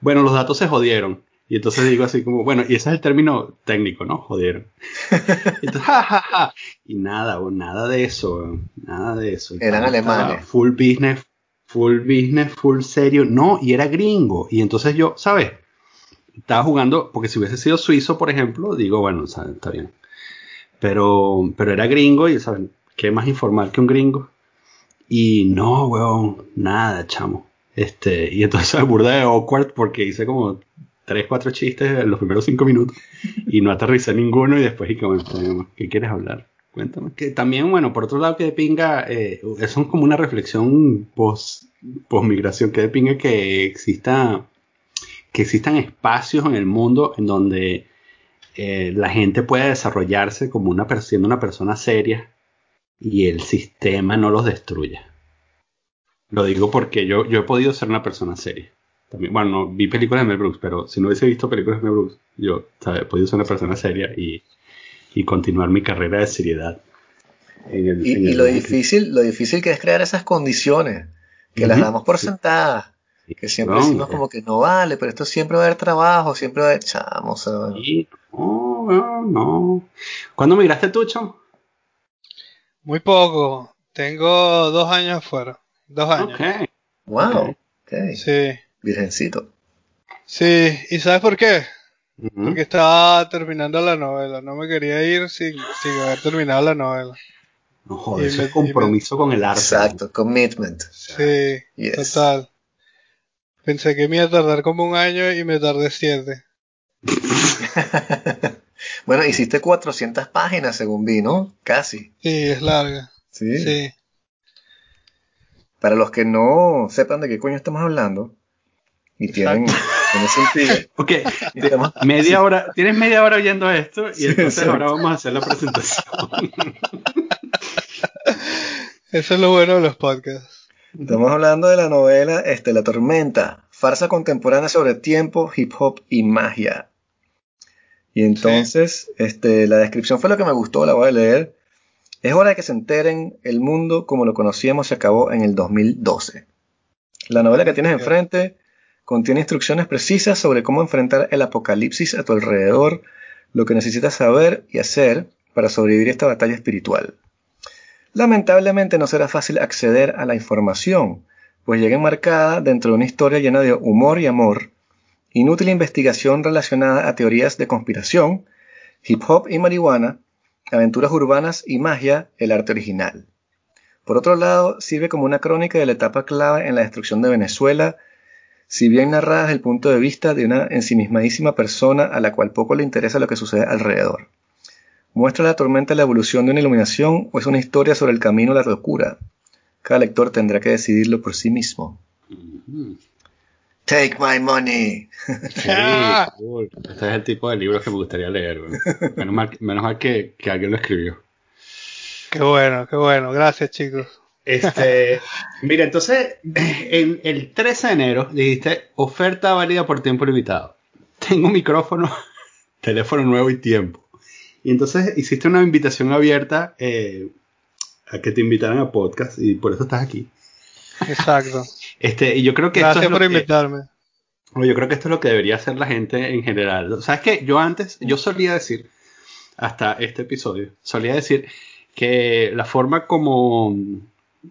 bueno, los datos se jodieron. Y entonces digo así como, bueno, y ese es el término técnico, ¿no? Jodieron. Y entonces, ja, ja, ja. Y nada, weón, nada de eso, weón, nada de eso. Eran alemanes. Full business, full business, full serio. No, y era gringo. Y entonces yo, ¿sabes? Estaba jugando, porque si hubiese sido suizo, por ejemplo, digo, bueno, ¿sabes? está bien. Pero, pero era gringo y, ¿saben? ¿Qué más informal que un gringo? Y no, weón, nada, chamo. Este, y entonces burda de awkward porque hice como tres, cuatro chistes en los primeros cinco minutos y no aterricé ninguno y después y como, ¿qué quieres hablar? Cuéntame. Que también, bueno, por otro lado que de pinga, eh, eso es como una reflexión post, post migración, que de pinga que exista, que existan espacios en el mundo en donde eh, la gente pueda desarrollarse como una, siendo una persona seria y el sistema no los destruya. Lo digo porque yo, yo he podido ser una persona seria. También, bueno, no, vi películas de Mel Brooks, pero si no hubiese visto películas de Mel Brooks, yo ¿sabes? he podido ser una persona seria y, y continuar mi carrera de seriedad. En el, Y, en y el- lo difícil, lo difícil que es crear esas condiciones, que las damos por sentadas, que siempre No, decimos eh. como que no vale, pero esto siempre va a haber trabajo, siempre va a haber chamos. o sea, Sí, no, no, no. ¿Cuándo migraste tú, chamo? Muy poco. Tengo dos años afuera. Dos años. Ok. Wow, Ok. ok, Sí. virgencito. Sí. ¿Y sabes por qué? Porque estaba terminando la novela. No me quería ir sin, sin haber terminado la novela. No joder, Y eso me- es compromiso con el arte. Exacto, commitment. Sí. Yes. Total. Pensé que me iba a tardar como un año y me tardé siete. bueno, hiciste 400 páginas según vi, ¿no? Casi. Sí, es larga. Sí. Sí. Para los que no sepan de qué coño estamos hablando y tienen, tiene sentido. Ok, Estamos- media hora, tienes media hora oyendo esto y Sí, entonces ahora vamos a hacer la presentación. Eso es lo bueno de los podcasts. Estamos hablando de la novela este, La Tormenta, farsa contemporánea sobre tiempo, hip hop y magia. Y entonces, este, la descripción fue lo que me gustó, la voy a leer. Es hora de que se enteren, el mundo como lo conocíamos se acabó en el 2012. La novela que tienes enfrente contiene instrucciones precisas sobre cómo enfrentar el apocalipsis a tu alrededor, lo que necesitas saber y hacer para sobrevivir esta batalla espiritual. Lamentablemente no será fácil acceder a la información, pues llega enmarcada dentro de una historia llena de humor y amor, inútil investigación relacionada a teorías de conspiración, hip hop y marihuana, aventuras urbanas y magia, el arte original. Por otro lado, sirve como una crónica de la etapa clave en la destrucción de Venezuela, si bien narrada desde el punto de vista de una ensimismadísima persona a la cual poco le interesa lo que sucede alrededor. ¿Muestra la tormenta la evolución de una iluminación o es una historia sobre el camino a la locura? Cada lector tendrá que decidirlo por sí mismo. Take my money. Sí, cool. Este es el tipo de libros que me gustaría leer. Menos mal, menos mal que, que alguien lo escribió. Qué bueno, qué bueno. Gracias, chicos. Este, mira, entonces, en el 13 de enero dijiste oferta válida por tiempo limitado. Tengo micrófono, teléfono nuevo y tiempo. Y entonces hiciste una invitación abierta eh, a que te invitaran a podcast y por eso estás aquí. Exacto. Este, y yo creo que Gracias esto es por que- invitarme. Yo creo que esto es lo que debería hacer la gente en general. ¿Sabes qué? Yo antes, yo solía decir, hasta este episodio, solía decir que la forma como,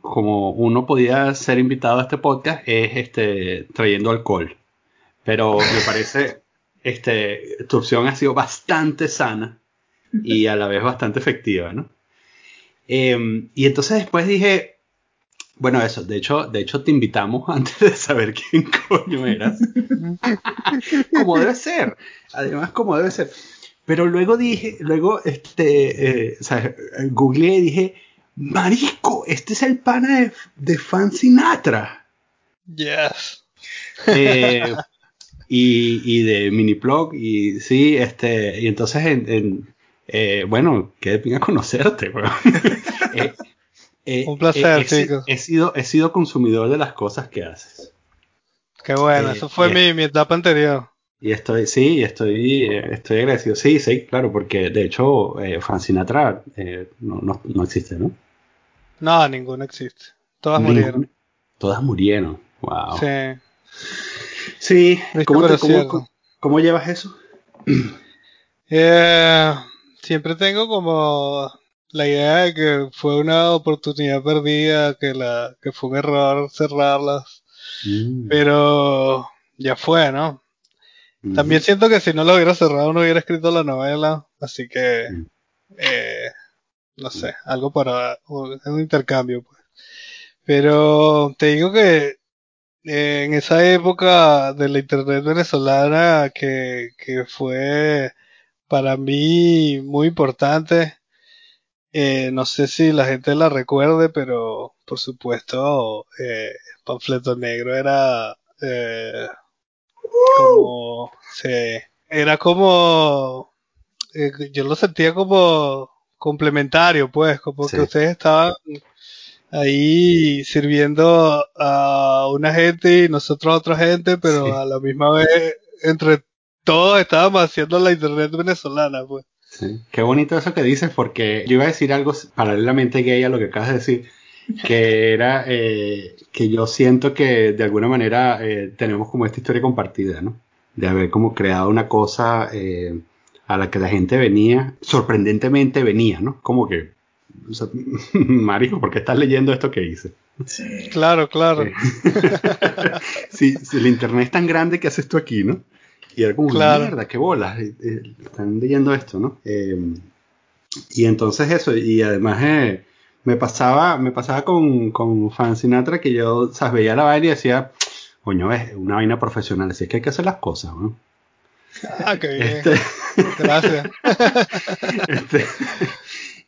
como uno podía ser invitado a este podcast es este, trayendo alcohol. Pero me parece, este, tu opción ha sido bastante sana y a la vez bastante efectiva, ¿no? Em, y entonces después dije, bueno, eso, de hecho, de hecho te invitamos antes de saber quién coño eras. como debe ser. Además, como debe ser. Pero luego dije, luego, este, eh, o sea, googleé y dije, Marisco, este es el pana de, de Fan Sinatra. Yes. Eh, y, y de Miniplug, y sí, este, y entonces, en, en, eh, bueno, qué pinga conocerte, weón. Eh, eh, Un placer, he, si- chicos. He sido, he sido consumidor de las cosas que haces. Qué bueno, Eh, eso fue mi, mi etapa anterior. Y estoy, sí, estoy, eh, estoy agradecido. Sí, sí, claro, porque de hecho, eh, Frank Sinatra eh, no, no, no existe, ¿no? No, ninguno existe. Todas Ningún- murieron. Todas murieron. Wow. Sí. Sí, ¿cómo, te- cómo- cómo- cómo llevas eso? Eh, siempre tengo como la idea de que fue una oportunidad perdida, que la, que fue un error cerrarlas, Mm, pero ya fue, ¿no? mm. También siento que si no lo hubiera cerrado no hubiera escrito la novela, así que, Mm. eh, no sé, algo para un, un intercambio, pues. Pero te digo que eh, en esa época de la internet venezolana que, que fue para mí muy importante, eh, no sé si la gente la recuerde, pero por supuesto, eh, Panfleto Negro era eh, como, sí, era como, eh, yo lo sentía como complementario, pues, como Sí. que ustedes estaban ahí sirviendo a una gente y nosotros a otra gente, pero Sí. a la misma vez entre todos estábamos haciendo la internet venezolana, pues. Sí. Qué bonito eso que dices, porque yo iba a decir algo paralelamente gay a lo que acabas de decir, que era eh, que yo siento que de alguna manera eh, tenemos como esta historia compartida, ¿no? De haber como creado una cosa eh, a la que la gente venía, sorprendentemente venía, ¿no? Como que, o sea, marico, ¿por qué estás leyendo esto que hice? Sí. Claro, claro. Sí, sí, el internet es tan grande que haces tú aquí, ¿no? Y era como, Claro. mierda, qué bolas, eh, eh, están leyendo esto, ¿no? Eh, y entonces eso, y además eh, me pasaba, me pasaba con, con Fan Sinatra que yo, ¿sabes? Veía la vaina y decía, coño, es una vaina profesional, así es que hay que hacer las cosas, ¿no? Ah, qué bien. Este, Gracias. este,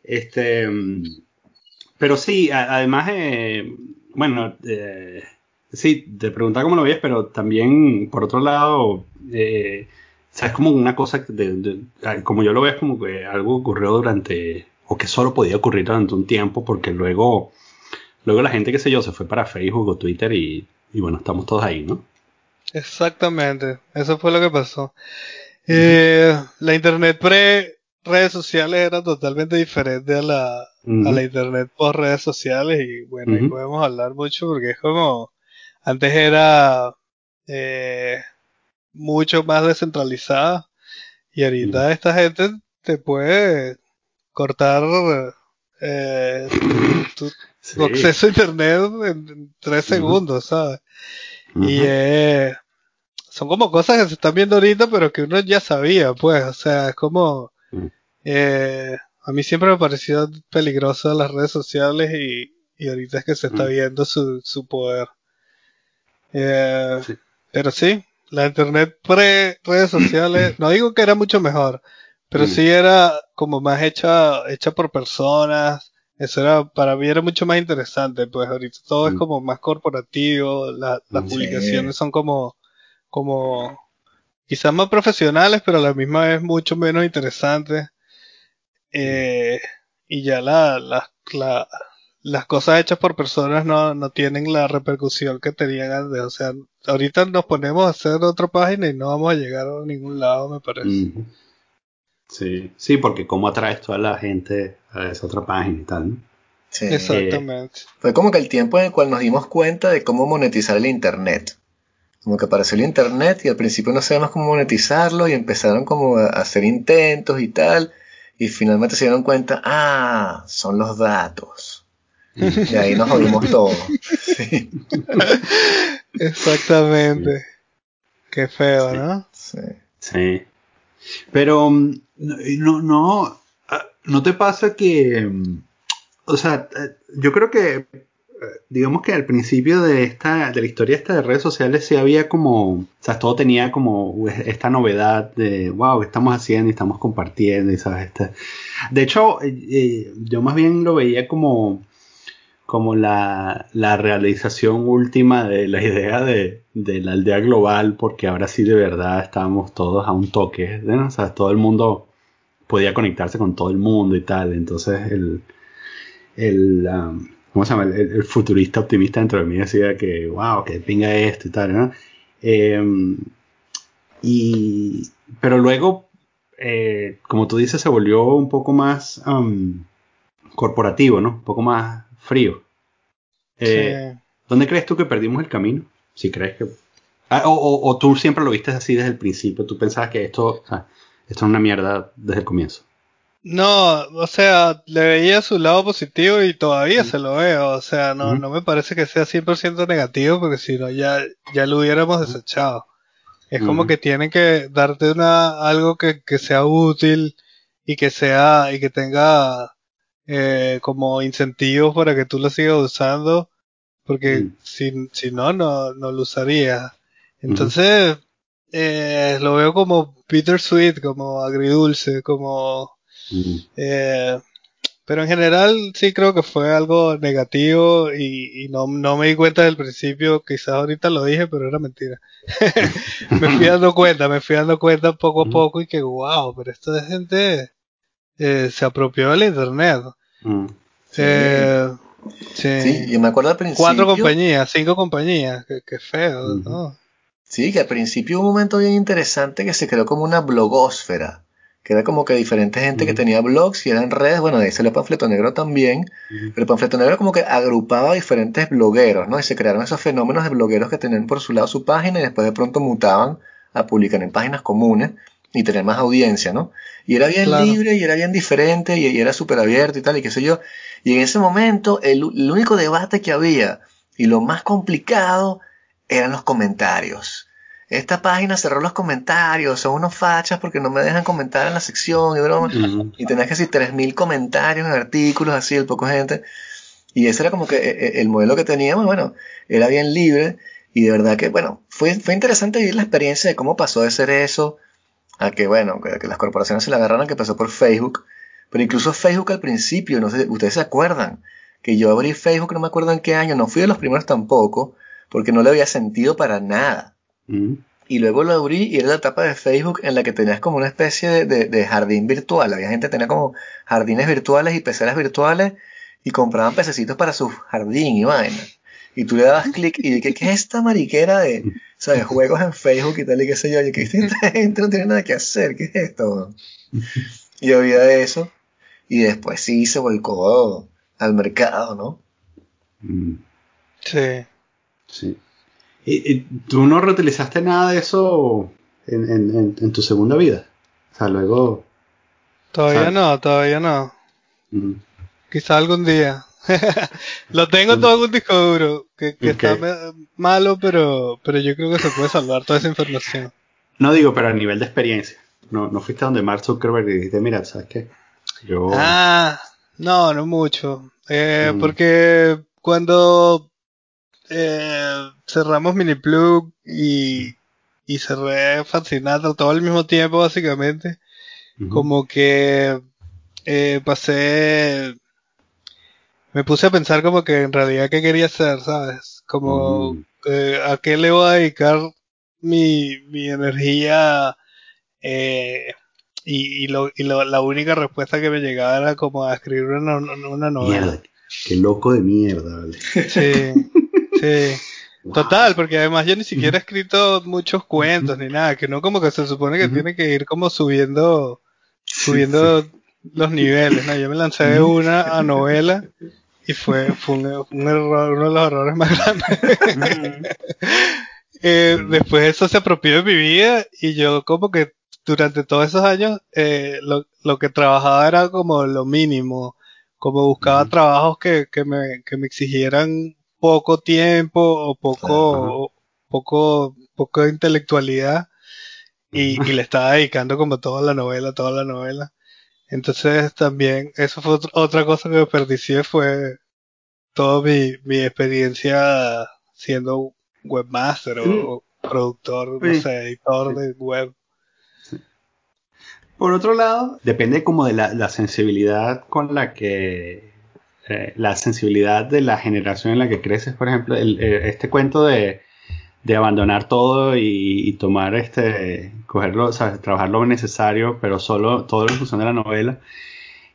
este, mm, pero sí, a- además, eh, bueno, eh, sí, te preguntaba cómo lo veías, pero también, por otro lado, eh, o sea, es como una cosa, que de- de- como yo lo veo, es como que algo ocurrió durante, o que solo podía ocurrir durante un tiempo, porque luego, luego la gente, qué sé yo, se fue para Facebook o Twitter y, y bueno, estamos todos ahí, ¿no? Exactamente, eso fue lo que pasó. Eh, la internet pre redes sociales era totalmente diferente a la, a la internet post redes sociales y bueno, ahí podemos hablar mucho porque es como antes era eh, mucho más descentralizada y ahorita esta gente te puede cortar eh, tu, acceso a internet en, en tres segundos, ¿sabes? Y eh, son como cosas que se están viendo ahorita, pero que uno ya sabía, pues, o sea, es como, Mm. eh, a mí siempre me pareció peligroso las redes sociales y, y ahorita es que se está viendo su, su poder. Eh, Sí. Pero sí, la internet pre redes sociales, no digo que era mucho mejor, pero Mm. sí era como más hecha, hecha por personas. Eso era, para mí era mucho más interesante, pues ahorita todo es Mm. como más corporativo, la- las Mm. publicaciones son como, como, quizás más profesionales, pero a la misma vez mucho menos interesantes. Eh, y ya la, la, la, las cosas hechas por personas no, no tienen la repercusión que tenían antes. O sea, ahorita nos ponemos a hacer otra página y no vamos a llegar a ningún lado, me parece. Sí, sí, porque cómo atraes toda la gente a esa otra página y tal, ¿no? Sí. Exactamente. Fue como que el tiempo en el cual nos dimos cuenta de cómo monetizar el Internet. Como que apareció el Internet y al principio no sabíamos cómo monetizarlo y empezaron como a hacer intentos y tal. Y finalmente se dieron cuenta, ah, son los datos. Y ahí nos jodimos todo. Sí. Exactamente. Qué feo, Sí. ¿no? Sí. Sí. Pero mm, no, no, ah, no te pasa que, mm, o sea, eh, yo creo que, eh, digamos que al principio de esta, de la historia esta de redes sociales sí había como, o sea, todo tenía como esta novedad de, wow, estamos haciendo y estamos compartiendo y sabes, Este- de hecho, eh, yo más bien lo veía como, como la, la realización última de la idea de, de la aldea global, porque ahora sí de verdad estábamos todos a un toque, ¿no? O sea, todo el mundo podía conectarse con todo el mundo y tal, entonces el, el um, ¿cómo se llama? El, futurista optimista dentro de mí decía que, wow, que pinga esto y tal, ¿no? Em, y, pero luego, eh, como tú dices, se volvió un poco más um, corporativo, ¿no? Un poco más frío. Eh, Sí. ¿Dónde crees tú que perdimos el camino? Si crees que... Ah, o, o- o tú siempre lo viste así desde el principio, tú pensabas que esto, o sea, esto es una mierda desde el comienzo. No, o sea, le veía su lado positivo y todavía Mm. se lo veo. O sea, no, no me parece que sea 100% negativo porque si no ya, ya lo hubiéramos desechado. Es como que tienen que darte una, algo que, que sea útil y que sea, y que tenga eh, como incentivos para que tú lo sigas usando porque Mm. si, si no, no, no lo usaría. Entonces, eh, lo veo como bittersweet, como agridulce, como Mm. eh, pero en general sí creo que fue algo negativo y, y no, no me di cuenta del principio, quizás ahorita lo dije, pero era mentira. me fui dando cuenta, me fui dando cuenta poco a poco y que wow, pero esta gente eh, se apropió del internet. Mm. Eh, sí. Sí, yo me acuerdo al principio. Cuatro compañías, cinco compañías, qué, qué feo. ¿no? Sí, que al principio hubo un momento bien interesante que se creó como una blogósfera, que era como que diferente gente que tenía blogs y eran redes, bueno, de ahí salió Panfleto Negro también, pero Panfleto Negro como que agrupaba a diferentes blogueros, ¿no? Y se crearon esos fenómenos de blogueros que tenían por su lado su página y después de pronto mutaban a publicar en páginas comunes y tener más audiencia, ¿no? Y era bien Claro. libre y era bien diferente y, y era súper abierto y tal y qué sé yo. Y en ese momento el, el único debate que había y lo más complicado eran los comentarios. Esta página cerró los comentarios, son unos fachas porque no me dejan comentar en la sección y broma. Mm. Y tenías que decir 3.000 comentarios en artículos, así, el poco gente. Y ese era como que eh, eh, el modelo que teníamos, bueno, era bien libre. Y de verdad que, bueno, fue, fue interesante vivir la experiencia de cómo pasó de ser eso a que, bueno, que, que las corporaciones se la agarraron, que empezó por Facebook. Pero incluso Facebook al principio, no sé, ustedes se acuerdan, que yo abrí Facebook, no me acuerdo en qué año, no fui de los primeros tampoco, porque no le había sentido para nada. Mm. Y luego lo abrí y era la etapa de Facebook en la que tenías como una especie de, de- de jardín virtual. Había gente que tenía como jardines virtuales y peceras virtuales y compraban pececitos para su jardín y vaina. Y tú le dabas clic y dije, ¿qué es esta mariquera de, ¿sabes? Juegos en Facebook y tal y qué sé yo. Y que esta gente no tiene nada que hacer, ¿qué es esto? Y había eso. Y después sí se volcó al mercado, ¿no? Mm. Sí. Sí. ¿Y, y tú no reutilizaste nada de eso en, en- en- en tu segunda vida? O sea, luego... Todavía ¿Sabes? no, todavía no. Mm. Quizá algún día. Lo tengo todo en un disco duro, que, está malo, pero, pero yo creo que se puede salvar toda esa información. No digo, pero a nivel de experiencia. No, no fuiste a donde Mark Zuckerberg y dijiste, mira, ¿sabes qué? Yo... Ah, no, no mucho. Eh, Mm. Porque cuando eh, cerramos Miniplug y, y cerré Fascinator todo al mismo tiempo, básicamente, como que eh, pasé, me puse a pensar como que en realidad qué quería hacer, ¿sabes? Como eh, a qué le voy a dedicar mi, mi energía eh, y, y, lo, y lo- la única respuesta que me llegaba era como a escribir una, una novela. Mierda. Qué loco de mierda, ¿vale? Sí, sí. Total, porque además yo ni siquiera he escrito muchos cuentos ni nada, que no como que se supone que tiene que ir como subiendo, subiendo los niveles, ¿no? Yo me lancé de una a novela y fue, fue un, un error, uno de los errores más grandes. eh, después eso se apropió de mi vida y yo como que durante todos esos años eh, lo, lo que trabajaba era como lo mínimo, como buscaba trabajos que, que, me, que me exigieran poco tiempo o poco, poco, poco intelectualidad. Y, y, le estaba dedicando como toda la novela, toda la novela. Entonces también, eso fue otra cosa que me perdicié, fue toda mi, mi experiencia siendo webmaster o, o productor, no sé, editor de web. Por otro lado, depende como de la, la sensibilidad con la que eh, la sensibilidad de la generación en la que creces, por ejemplo, el, eh, este cuento de, de, abandonar todo y, y, tomar este, cogerlo, o sea, trabajar lo necesario, pero solo todo en función de la novela,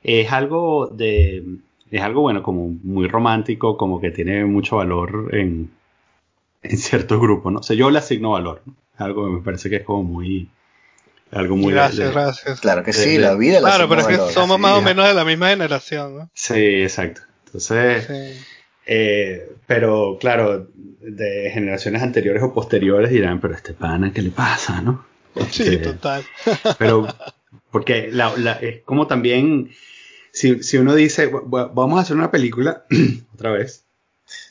es algo de, es algo bueno, como muy romántico, como que tiene mucho valor en, en ciertos grupos, ¿no? O sea, yo le asigno valor, ¿no? algo que me parece que es como muy, algo muy gracias, de, gracias. Claro que sí, de, la vida la Claro, pero es que valor. somos sí, más o menos de la misma generación, ¿no? Sí, exacto. Entonces, Sí. Eh, pero claro, de generaciones anteriores o posteriores dirán, pero este pana, ¿qué le pasa, no? Sí, Este, total. pero, porque la, la- es como también, si, si uno dice, "Bu- bu- vamos a hacer una película, otra vez,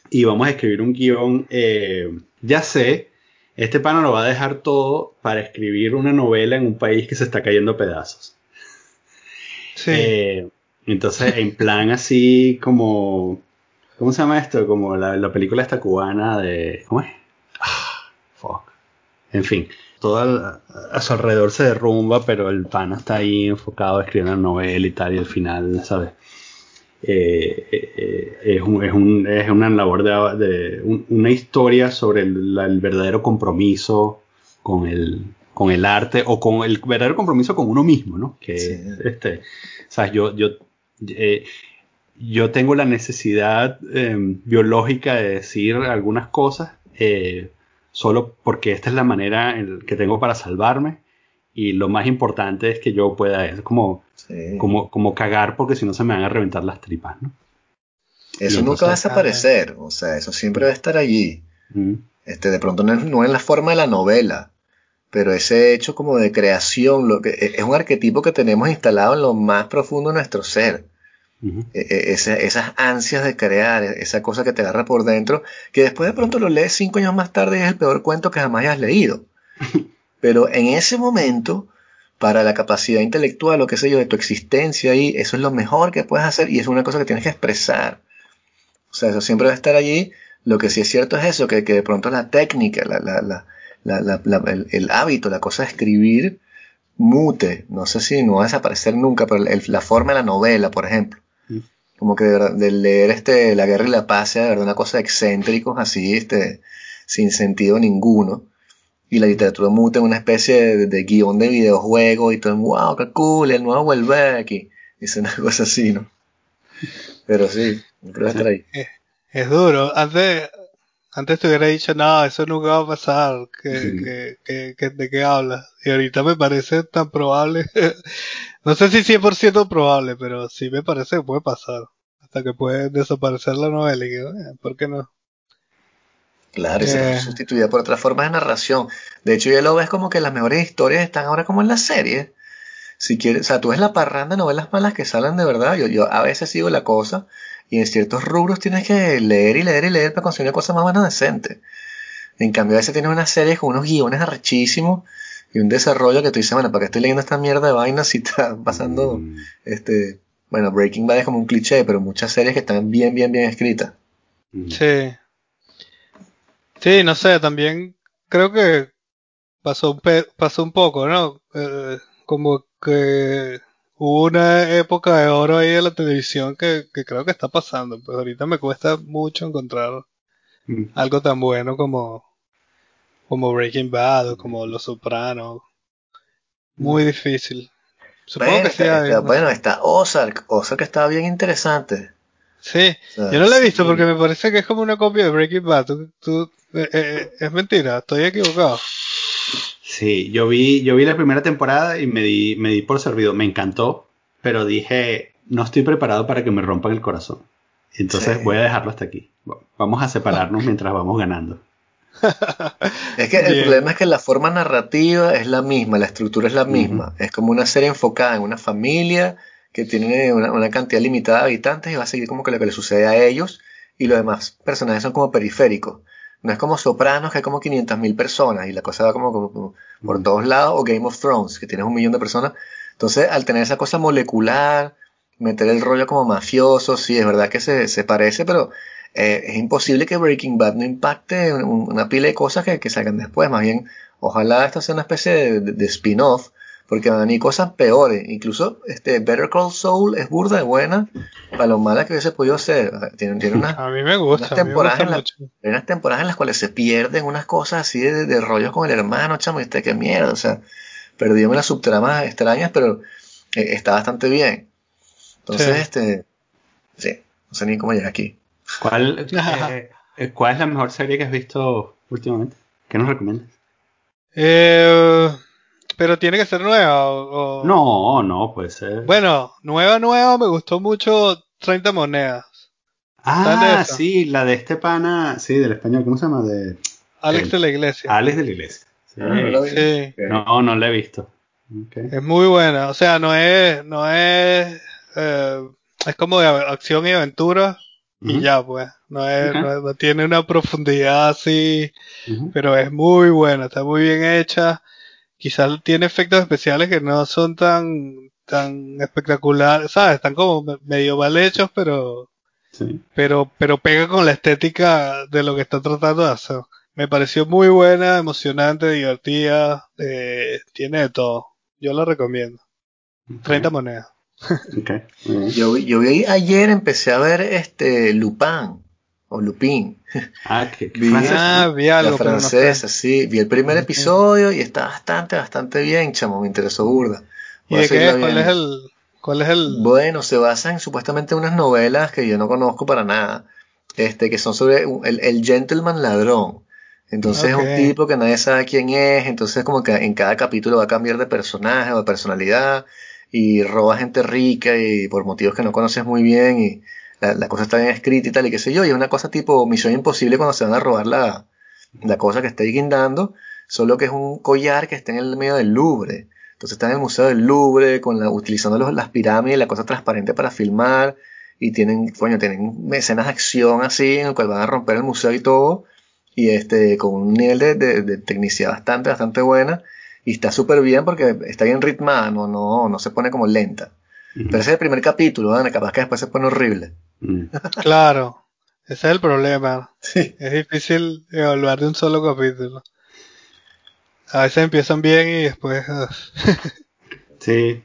y vamos a escribir un guion, eh, ya sé, este pana lo va a dejar todo para escribir una novela en un país que se está cayendo a pedazos. Sí. Eh, entonces, en plan así como. ¿Cómo se llama esto? Como la, la película esta cubana de. ¿Cómo es? Ah, fuck. En fin, todo al- a su alrededor se derrumba, pero el pana está ahí enfocado a escribir una novela y tal, y al final, ¿sabes? Eh, eh, eh, es, un- es, un- es una labor de, de- un- una historia sobre el, la- el verdadero compromiso con el, con el arte o con el verdadero compromiso con uno mismo, ¿no? Que Sí. este, o sea, yo, yo, eh, yo tengo la necesidad eh, biológica de decir algunas cosas eh, solo porque esta es la manera en que tengo para salvarme y lo más importante es que yo pueda, es como, Sí. como, como cagar porque si no se me van a reventar las tripas, ¿no? Eso nunca va a desaparecer, o sea, eso siempre va a estar allí. Mm. Este, de pronto no es, no en la forma de la novela, pero ese hecho como de creación, lo que e, es un arquetipo que tenemos instalado en lo más profundo de nuestro ser. E- e- esa- esas ansias de crear, e- esa cosa que te agarra por dentro, que después de pronto lo lees cinco años más tarde y es el peor cuento que jamás hayas leído. Pero en ese momento, para la capacidad intelectual o qué sé yo, de tu existencia ahí, eso es lo mejor que puedes hacer y es una cosa que tienes que expresar. O sea, eso siempre va a estar allí. Lo que sí es cierto es eso, que, que de pronto la técnica, la, la, la, la- la- la- el, el hábito, la cosa de escribir, mute. No sé si no va a desaparecer nunca, pero el- la forma de la novela, por ejemplo. Como que de, verdad, de leer este La Guerra y la Paz sea de verdad una cosa de excéntricos, así, este, sin sentido ninguno. Y la literatura muta en una especie de, de guion de videojuego y todo, wow, qué cool, el nuevo Welbeck. Y es una cosa así, ¿no? Pero sí, a estar ahí. Es duro. Antes, antes te hubiera dicho, no, eso nunca va a pasar. Que, Sí. que, que, que- ¿De qué hablas? Y ahorita me parece tan probable. no sé si 100% probable, pero sí me parece que puede pasar. Hasta que puede desaparecer la novela. Y eh, ¿por qué no? Claro, y se Eh. sustituida por otras formas de narración. De hecho, ya lo ves como que las mejores historias están ahora como en las series. Si quieres, o sea, tú ves la parranda de novelas malas que salen de verdad. Yo, yo a veces sigo la cosa y en ciertos rubros tienes que leer y leer y leer para conseguir una cosa más o menos decente. En cambio, a veces tienes unas series con unos guiones arrechísimos y un desarrollo que tú dices, bueno, ¿para qué estoy leyendo esta mierda de vainas si está pasando, Mm. este, bueno, Breaking Bad es como un cliché, pero muchas series que están bien, bien, bien escritas. Mm. Sí. Sí, no sé, también creo que pasó un, pe- pasó un poco, ¿no? Eh, como que hubo una época de oro ahí de la televisión que, que creo que está pasando. Pues ahorita me cuesta mucho encontrar Mm. algo tan bueno como, como Breaking Bad o como Los Sopranos. Muy difícil. Supongo Bueno, que está, no bueno, está Ozark. Ozark estaba bien interesante. Sí, O sea, yo no la he visto sí. porque me parece que es como una copia de Breaking Bad. Tú- tú- eh, eh, es mentira, estoy equivocado. Sí, yo vi, yo vi la primera temporada y me di, me di por servido. Me encantó, pero dije, no estoy preparado para que me rompan el corazón. Entonces Sí. voy a dejarlo hasta aquí. Vamos a separarnos mientras vamos ganando. Es que el problema es que la forma narrativa es la misma, la estructura es la misma. Es como una serie enfocada en una familia que tiene una, una cantidad limitada de habitantes y va a seguir como que lo que le sucede a ellos y los demás personajes son como periféricos. No es como Sopranos, que hay como 500.000 personas y la cosa va como, como- como por todos lados, o Game of Thrones, que tienes un millón de personas. Entonces, al tener esa cosa molecular, meter el rollo como mafioso, sí, es verdad que se, se parece, pero eh, es imposible que Breaking Bad no impacte un- una pila de cosas que, que salgan después. Más bien, ojalá esto sea una especie de, de- de spin-off, porque van a venir cosas peores. Incluso este Better Call Saul es burda de buena para lo mala que hubiese podido ser. Tiene, tiene unas, A mí me gusta, Unas me temporadas gusta en la- unas temporadas en las cuales se pierden unas cosas así de, de rollos con el hermano, chamo, y usted qué mierda, o sea, perdió unas subtramas extrañas, pero eh, está bastante bien. Entonces, Sí. este, sí, no sé ni cómo llegar aquí. ¿Cuál, eh, eh, ¿Cuál es la mejor serie que has visto últimamente? ¿Qué nos recomiendas? Eh, pero tiene que ser nueva. o- o- No, no, puede ser. Bueno, nueva, nueva, me gustó mucho 30 monedas. ¿sabes de ah, sí, la de este pana, sí, del español, ¿cómo se llama? De Alex El- de la Iglesia. Alex de la Iglesia. Sí. Ah, no. Sí, No, no la he visto. Es muy buena. O sea, no es, no es, eh, es como de acción y aventura y ya, pues. No es, no, no tiene una profundidad así, pero es muy buena, está muy bien hecha. Quizás tiene efectos especiales que no son tan, tan espectaculares, ¿sabes? Están como me- medio mal hechos, pero, Sí. pero, pero pega con la estética de lo que está tratando de hacer. Me pareció muy buena, emocionante, divertida, eh, tiene de todo. Yo la recomiendo. 30 monedas. Ok, muy bien. Yo, vi- yo vi ayer, empecé a ver este Lupin, o Lupin, Ah, que, que Vi- francesa, Ah, vi algo, la no francesa, sí, vi el primer episodio y está bastante, bastante bien, chamo, me interesó burda. ¿Y Voy de qué? ¿Cuál es el, cuál es el, Bueno, se basa en supuestamente unas novelas que yo no conozco para nada, este, que son sobre un- el, el gentleman ladrón. Entonces es un tipo que nadie sabe quién es, entonces como que en cada capítulo va a cambiar de personaje o de personalidad y roba gente rica y por motivos que no conoces muy bien y la, cosa está bien escrita y tal y qué sé yo, y es una cosa tipo Misión Imposible cuando se van a robar la, la cosa que está ahí guindando, solo que es un collar que está en el medio del Louvre. Entonces está en el Museo del Louvre con la, utilizando los- las pirámides, la cosa transparente para filmar y tienen, coño, tienen escenas de acción así en el cual van a romper el museo y todo y este con un nivel de, de- de tecnicidad bastante, bastante buena y está súper bien porque está bien ritmada, no, no, no se pone como lenta. Pero ese es el primer capítulo, ¿verdad? capaz que después se pone horrible. Mm. Claro, ese es el problema. Sí. Es difícil evaluar de un solo capítulo. A veces empiezan bien y después. Sí,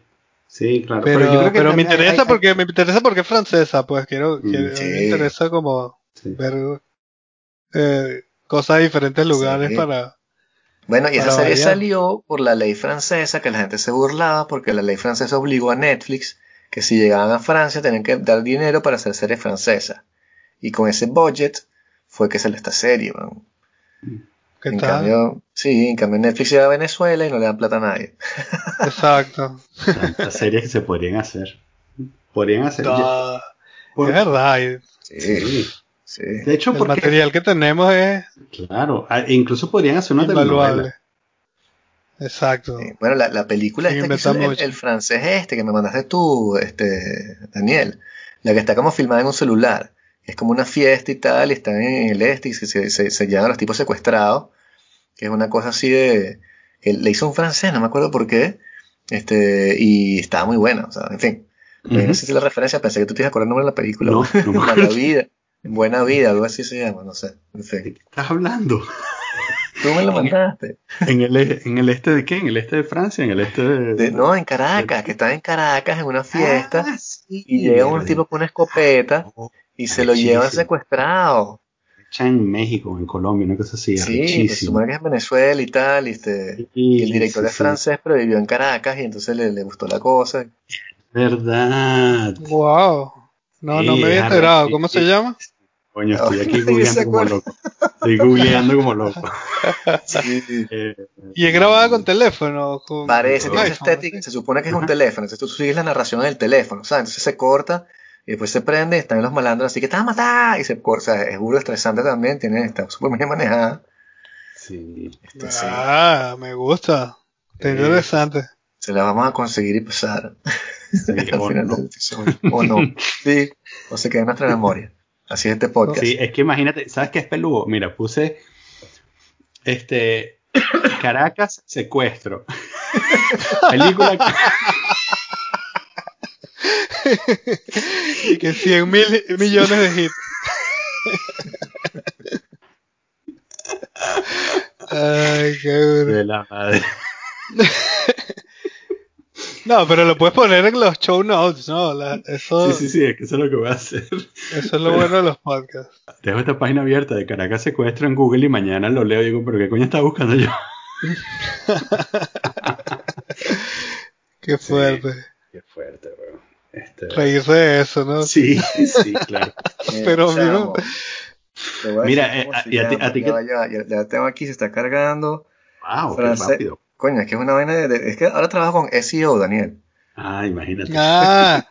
sí, claro. Pero, yo creo que pero me hay- interesa hay- porque me interesa porque es francesa, pues quiero, Mm, quiero- sí. me interesa como sí. ver eh, cosas de diferentes lugares Sí. para. Bueno, y esa Para serie variar. salió por la ley francesa, que la gente se burlaba, porque la ley francesa obligó a Netflix que si llegaban a Francia tenían que dar dinero para hacer series francesas. Y con ese budget fue que salió esta serie, man. ¿Qué En tal? cambio, sí, en cambio Netflix llega a Venezuela y no le dan plata a nadie. Exacto. Tantas series que se podrían hacer. Podrían hacer. Por- es verdad. Sí, Sí. Sí. De hecho, El porque. material que tenemos es Claro, ah, incluso podrían hacer una telenovela. Exacto. Sí. Bueno, la, la película Sin esta que hizo inventar el, el francés este que me mandaste tú, este, Daniel, la que está como filmada en un celular. Es como una fiesta y tal, y están en el este y se, se, se- se llevan a los tipos secuestrados, que es una cosa así de... que le hizo un francés, no me acuerdo por qué, este, y estaba muy buena, o sea, en fin. No sé si la referencia, pensé que tú te ibas a acordar el nombre de la película. No, no me acuerdo. vida, buena vida, algo así se llama, no sé, ¿De fin. qué estás hablando? Tú me lo mandaste. ¿En el, e- ¿En el este de qué? ¿En el este de Francia? ¿En el este de.? De- no, en Caracas, que están en Caracas en una fiesta. Ah, sí. Y llega un tipo con una escopeta Oh, y se lo llevan secuestrado. hecha en México, en Colombia, una cosa así. Sí, se supone que es en Venezuela y tal. Y, este, y el director Sí, es sí. francés, pero vivió en Caracas y entonces le, le gustó la cosa. Verdad. Wow. No, no me había enterado. ¿Cómo se llama? Coño, estoy aquí googleando como loco. Estoy googleando como loco. Sí. Eh, Y es grabada con teléfono. Con, Parece, tiene estética, ¿sí? se supone que es un teléfono, entonces tú sigues la narración del teléfono, ¿sabes? Entonces se corta y después se prende y están los malandros así que te van a matar y se corta, o sea, es burda estresante también, tiene, está súper bien manejada. sí. Este, sí. Ah, me gusta. Está Sí. interesante. Se la vamos a conseguir y pasar Sí, o no. O no. Sí, o se queda en nuestra memoria. Así es este podcast. Sí, es que imagínate, ¿sabes qué es peludo? Mira, puse este Caracas secuestro. Película Y que 100 mil millones de hits. Ay, qué duro. de la madre. No, pero lo puedes poner en los show notes, ¿no? La- eso, Sí, sí, sí, es que eso es lo que voy a hacer. eso es lo bueno de los podcasts. Dejo esta página abierta de Caracas secuestro en Google y mañana lo leo y digo, pero ¿qué coño estaba buscando yo? Qué Sí. fuerte. Qué fuerte, weón. Este... Reírse de eso, ¿no? Sí, sí, claro. Eh, pero Mira, cómo eh, a ti- Ya que- ya va, ya- ya tengo aquí, se está cargando. Wow, qué Francés. rápido. Coño, es que es una vaina de, de- es que ahora trabajo con SEO, Daniel. Ah, imagínate. Ah,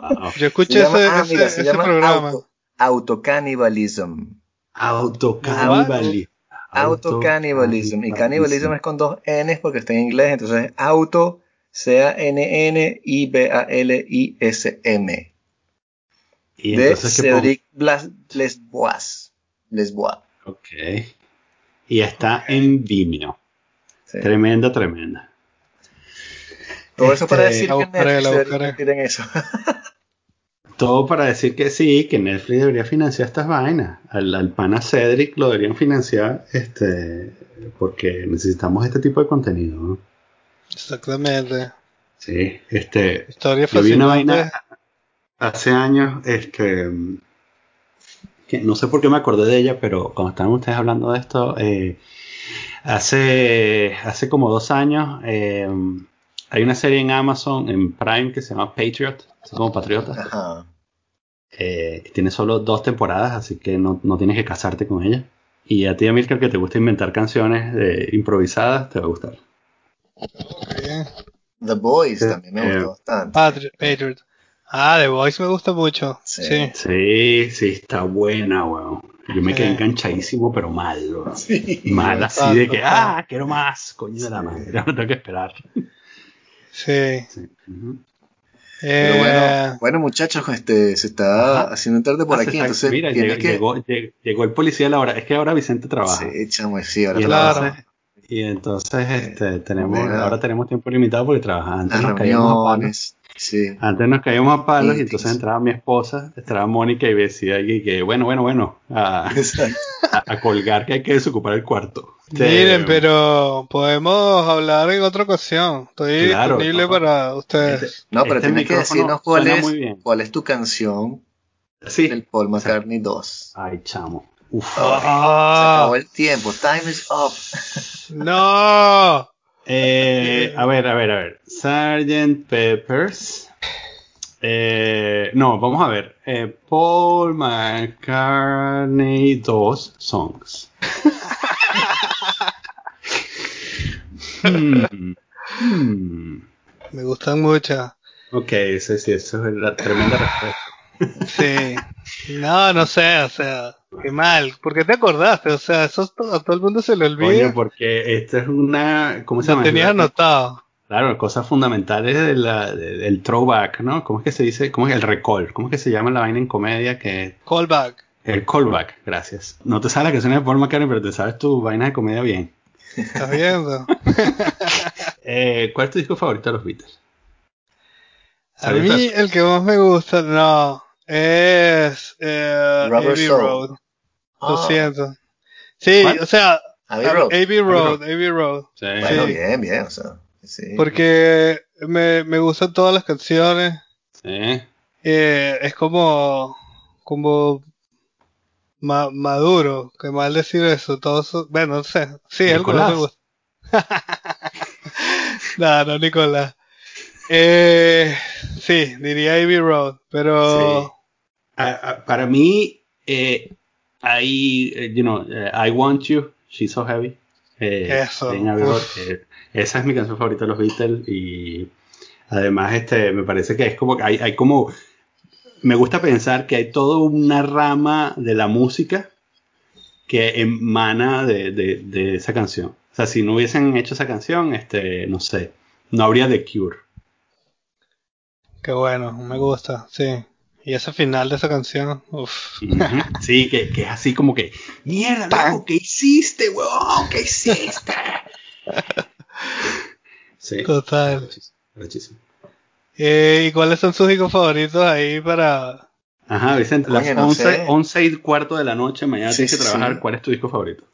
Wow. yo escuché Se llama- ese, ah, ese, mira, se ese llama programa. auto- Autocannibalism. Autocanibalism. Autocannibalism. Y cannibalism es con dos N's porque está en inglés, entonces es auto, C-A-N-N-I-B-A-L-I-S-M. De. Cédric Blas Lesbois. Lesbois. Ok. Y está en Vimeo. Sí. Tremenda, tremenda. Todo eso para Este, decir que Netflix debería en eso. Todo para decir que sí, que Netflix debería financiar estas vainas. Al, al pana Cedric lo deberían financiar este, porque necesitamos este tipo de contenido. ¿no? Exactamente. Sí, este, Historia yo vi una vaina hace años, este, que no sé por qué me acordé de ella, pero cuando estaban ustedes hablando de esto, eh, hace, hace como dos años, eh, hay una serie en Amazon, en Prime, que se llama Patriot, así como Patriota, Ajá. eh, que tiene solo dos temporadas, así que no, no tienes que casarte con ella. Y a ti, Amilcar, que te gusta inventar canciones eh, improvisadas, te va a gustar. The Boys Sí. también me Eh, gustó bastante. Patriot, Patriot. Ah, The Voice me gusta mucho. Sí. Sí. Sí, sí, está buena, weón. Yo me quedé Sí. enganchadísimo, pero mal. Sí. Mal así de que, ah, quiero más, coño de la madre, no tengo que esperar. Sí. Pero Eh, bueno, bueno, muchachos, este, se está Ajá. haciendo tarde por Ah, aquí, está- entonces mira, llegó, que... llegó, lleg- llegó el policía a la hora. Es que ahora Vicente trabaja. Sí, chamo, sí, ahora y, Claro. entonces, y entonces este, tenemos, bueno. ahora tenemos tiempo limitado porque trabaja. Antes las nos reuniones. Sí. Antes nos caíamos a palos y entonces entraba mi esposa, entraba Mónica y decía que, que, bueno, bueno, bueno, a, Exacto. a- a colgar que hay que desocupar el cuarto. Este, Miren, pero podemos hablar en otra ocasión. Estoy Claro, disponible no. para ustedes. Este- No, pero Este tienes que decirnos cuál es, muy bien. cuál es tu canción Sí. del Paul McCartney 2. Ay, chamo. Uf. Se Ah, acabó el tiempo. Time is up. no. Eh, a ver, a ver, a ver. Sgt. Peppers. Eh, no, vamos a ver. Eh, Paul McCartney 2 songs. Hmm, hmm. Me gustan mucho. Ok, sí, sí, eso es la tremenda respuesta. Sí. No, no sé, o sea, qué mal. ¿Por qué te acordaste? O sea, eso es todo- a todo el mundo se le olvida. Coño, porque esto es una. ¿Cómo se Lo llama? tenías anotado. Claro, cosas fundamentales de la- de- del throwback, ¿no? ¿Cómo es que se dice? ¿Cómo es el recall? ¿Cómo es que se llama la vaina en comedia? Que Callback. el callback, gracias. No te sabes la canción de Paul McCartney, pero te sabes tu vaina de comedia bien. ¿Estás viendo? Eh, ¿Cuál es tu disco favorito de los Beatles? A mí el que más me gusta, no, es eh, Rubber Soul. Road. Lo Ah, siento. Sí, ¿Cuál? o sea, Abbey Road. Abbey Road, Abbey Road. Sí. Bueno, Sí. bien, bien, o sea. Sí. Porque me, me gustan todas las canciones. Sí. Eh, es como, como ma- maduro, que mal decir eso. Todo eso- bueno, no sé. Sí, es algo me gusta. no, no, Nicolás. Eh, sí, diría Abbey Road, pero para mí, eh, hay, eh, you know, eh, I Want You, She's So Heavy. Eso. esa es mi canción favorita de los Beatles y además este, me parece que es como, hay, hay como, me gusta pensar que hay toda una rama de la música que emana de, de, esa canción. O sea, si no hubiesen hecho esa canción, este, no sé, no habría The Cure. Qué bueno, me gusta, sí. Y ese final de esa canción, uff. Sí, que, que, es así como que, mierda, loco, ¿qué hiciste, weón? ¿Qué hiciste? sí. Total. Muchísimo. Eh, ¿Y cuáles son sus discos favoritos ahí para...? Ajá, Vicente, las 11, y cuarto de la noche, mañana tienes que trabajar. ¿Cuál es tu disco favorito?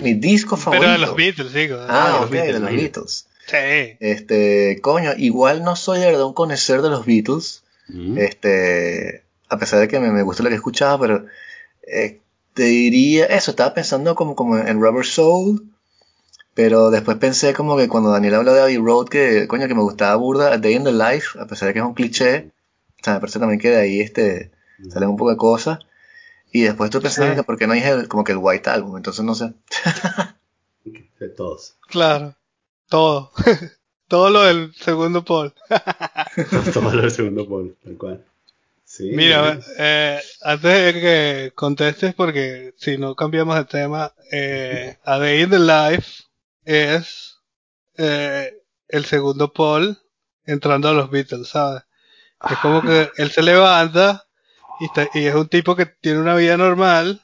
Mi disco favorito. Pero de los Beatles, digo. Ah, ok, de los Beatles. Sí. Este, coño, igual no soy de verdad un conocer de los Beatles. Mm. Este, a pesar de que me, me gusta lo que escuchaba, pero eh, te diría eso, estaba pensando como, como en Rubber Soul, pero después pensé como que cuando Daniel habló de Abbey Road, que coño, que me gustaba burda, A Day in the Life, a pesar de que es un cliché, o sea, me parece también que de ahí este, mm. salen un poco de cosas. Y después estoy pensando que por qué no dije como que el White Album, entonces no sé. de todos. Claro, todo. todo lo del segundo Paul. del segundo Paul, tal cual. Mira, eh, antes de que contestes, porque si no cambiamos de tema, eh, A Day in the Life es eh, el segundo Paul entrando a los Beatles, ¿sabes? Es como que él se levanta y, y es un tipo que tiene una vida normal,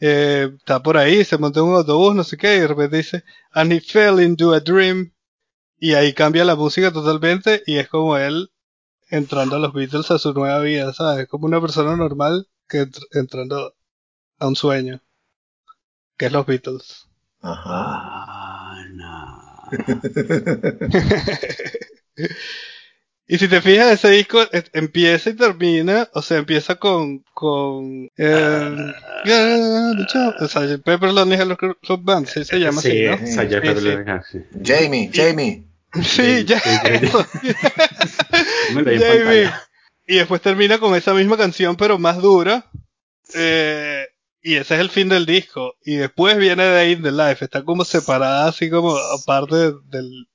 eh, está por ahí, se monta en un autobús, no sé qué, y de repente dice, and he fell into a dream, y ahí cambia la música totalmente, y es como él entrando a los Beatles a su nueva vida, ¿sabes? Como una persona normal que entrando a un sueño, que es los Beatles. Ajá. no. y si te fijas, ese disco empieza y termina, o sea, empieza con, con, eh, uh, Pepper Lonely Club Band, ¿sí se llama sí, así, ¿no? Sí, sí. Jamie, Jamie. Sí, ya. Y después termina con esa misma canción, pero más dura. Eh, y ese es el fin del disco. Y después viene Day in the Life. Está como separada, así como aparte del,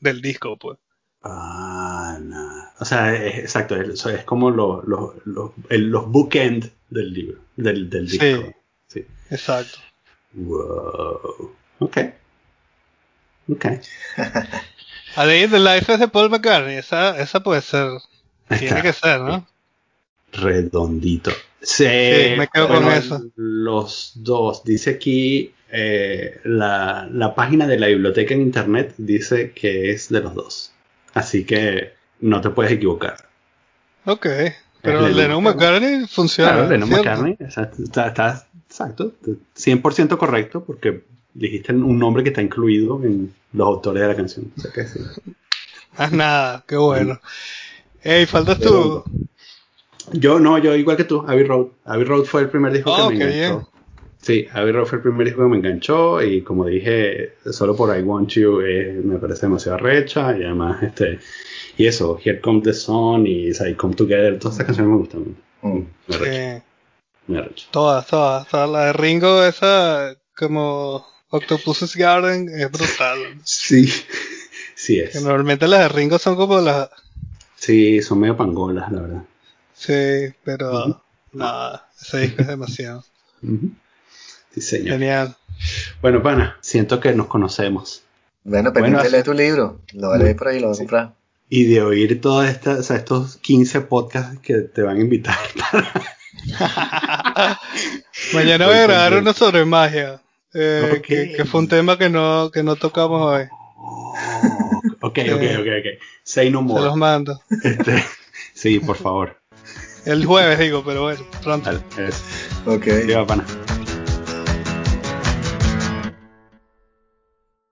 del disco, pues. Ah, no. O sea, es, exacto. Es, es como los los los bookend del libro, del, del disco. Sí, Exacto. Wow. Ok. Ok. A the Life es de Paul McCartney. Esa, esa puede ser. Tiene que ser, ¿no? Redondito. Sí, me quedo con eso. Los dos. Dice aquí eh, la, la, página de la biblioteca en internet dice que es de los dos. Así que no te puedes equivocar. Ok. Pero Lennon McCartney funciona. Claro, Lennon McCartney está, está, exacto, 100% correcto porque dijiste un nombre que está incluido en los autores de la canción. O sea que sí. Ah, nada, qué bueno. Ey, faltas tú. Yo no, yo igual que tú, Abbey Road. Abbey Road fue el primer disco que oh, me enganchó. Sí, Abbey Road fue el primer disco que me enganchó y como dije, solo por I Want You eh, me parece demasiado recha y además este y eso, Here Comes the Sun y I Come Together, todas esas canciones me gustan. Mm, me Me Todas, todas, todas. La de Ringo, esa como Octopus's Garden es brutal. sí, sí es. normalmente las de Ringo son como las... Sí, son medio pangolas, la verdad. Sí, pero nada, ese disco es demasiado. Sí, señor. Genial. Bueno, pana, siento que nos conocemos. Bueno, pendiente bueno, tu libro. Lo voy a leer por ahí, lo voy a comprar. Y de oír todos o sea, estos 15 podcasts que te van a invitar. Mañana voy a grabar uno sobre magia. Eh, que, fue un tema que no, que no tocamos hoy. ok, ok, ok, ok. Say no more. Se los mando. Este, sí, por favor. El jueves digo, pero bueno, pronto. Vale, Ok. pana.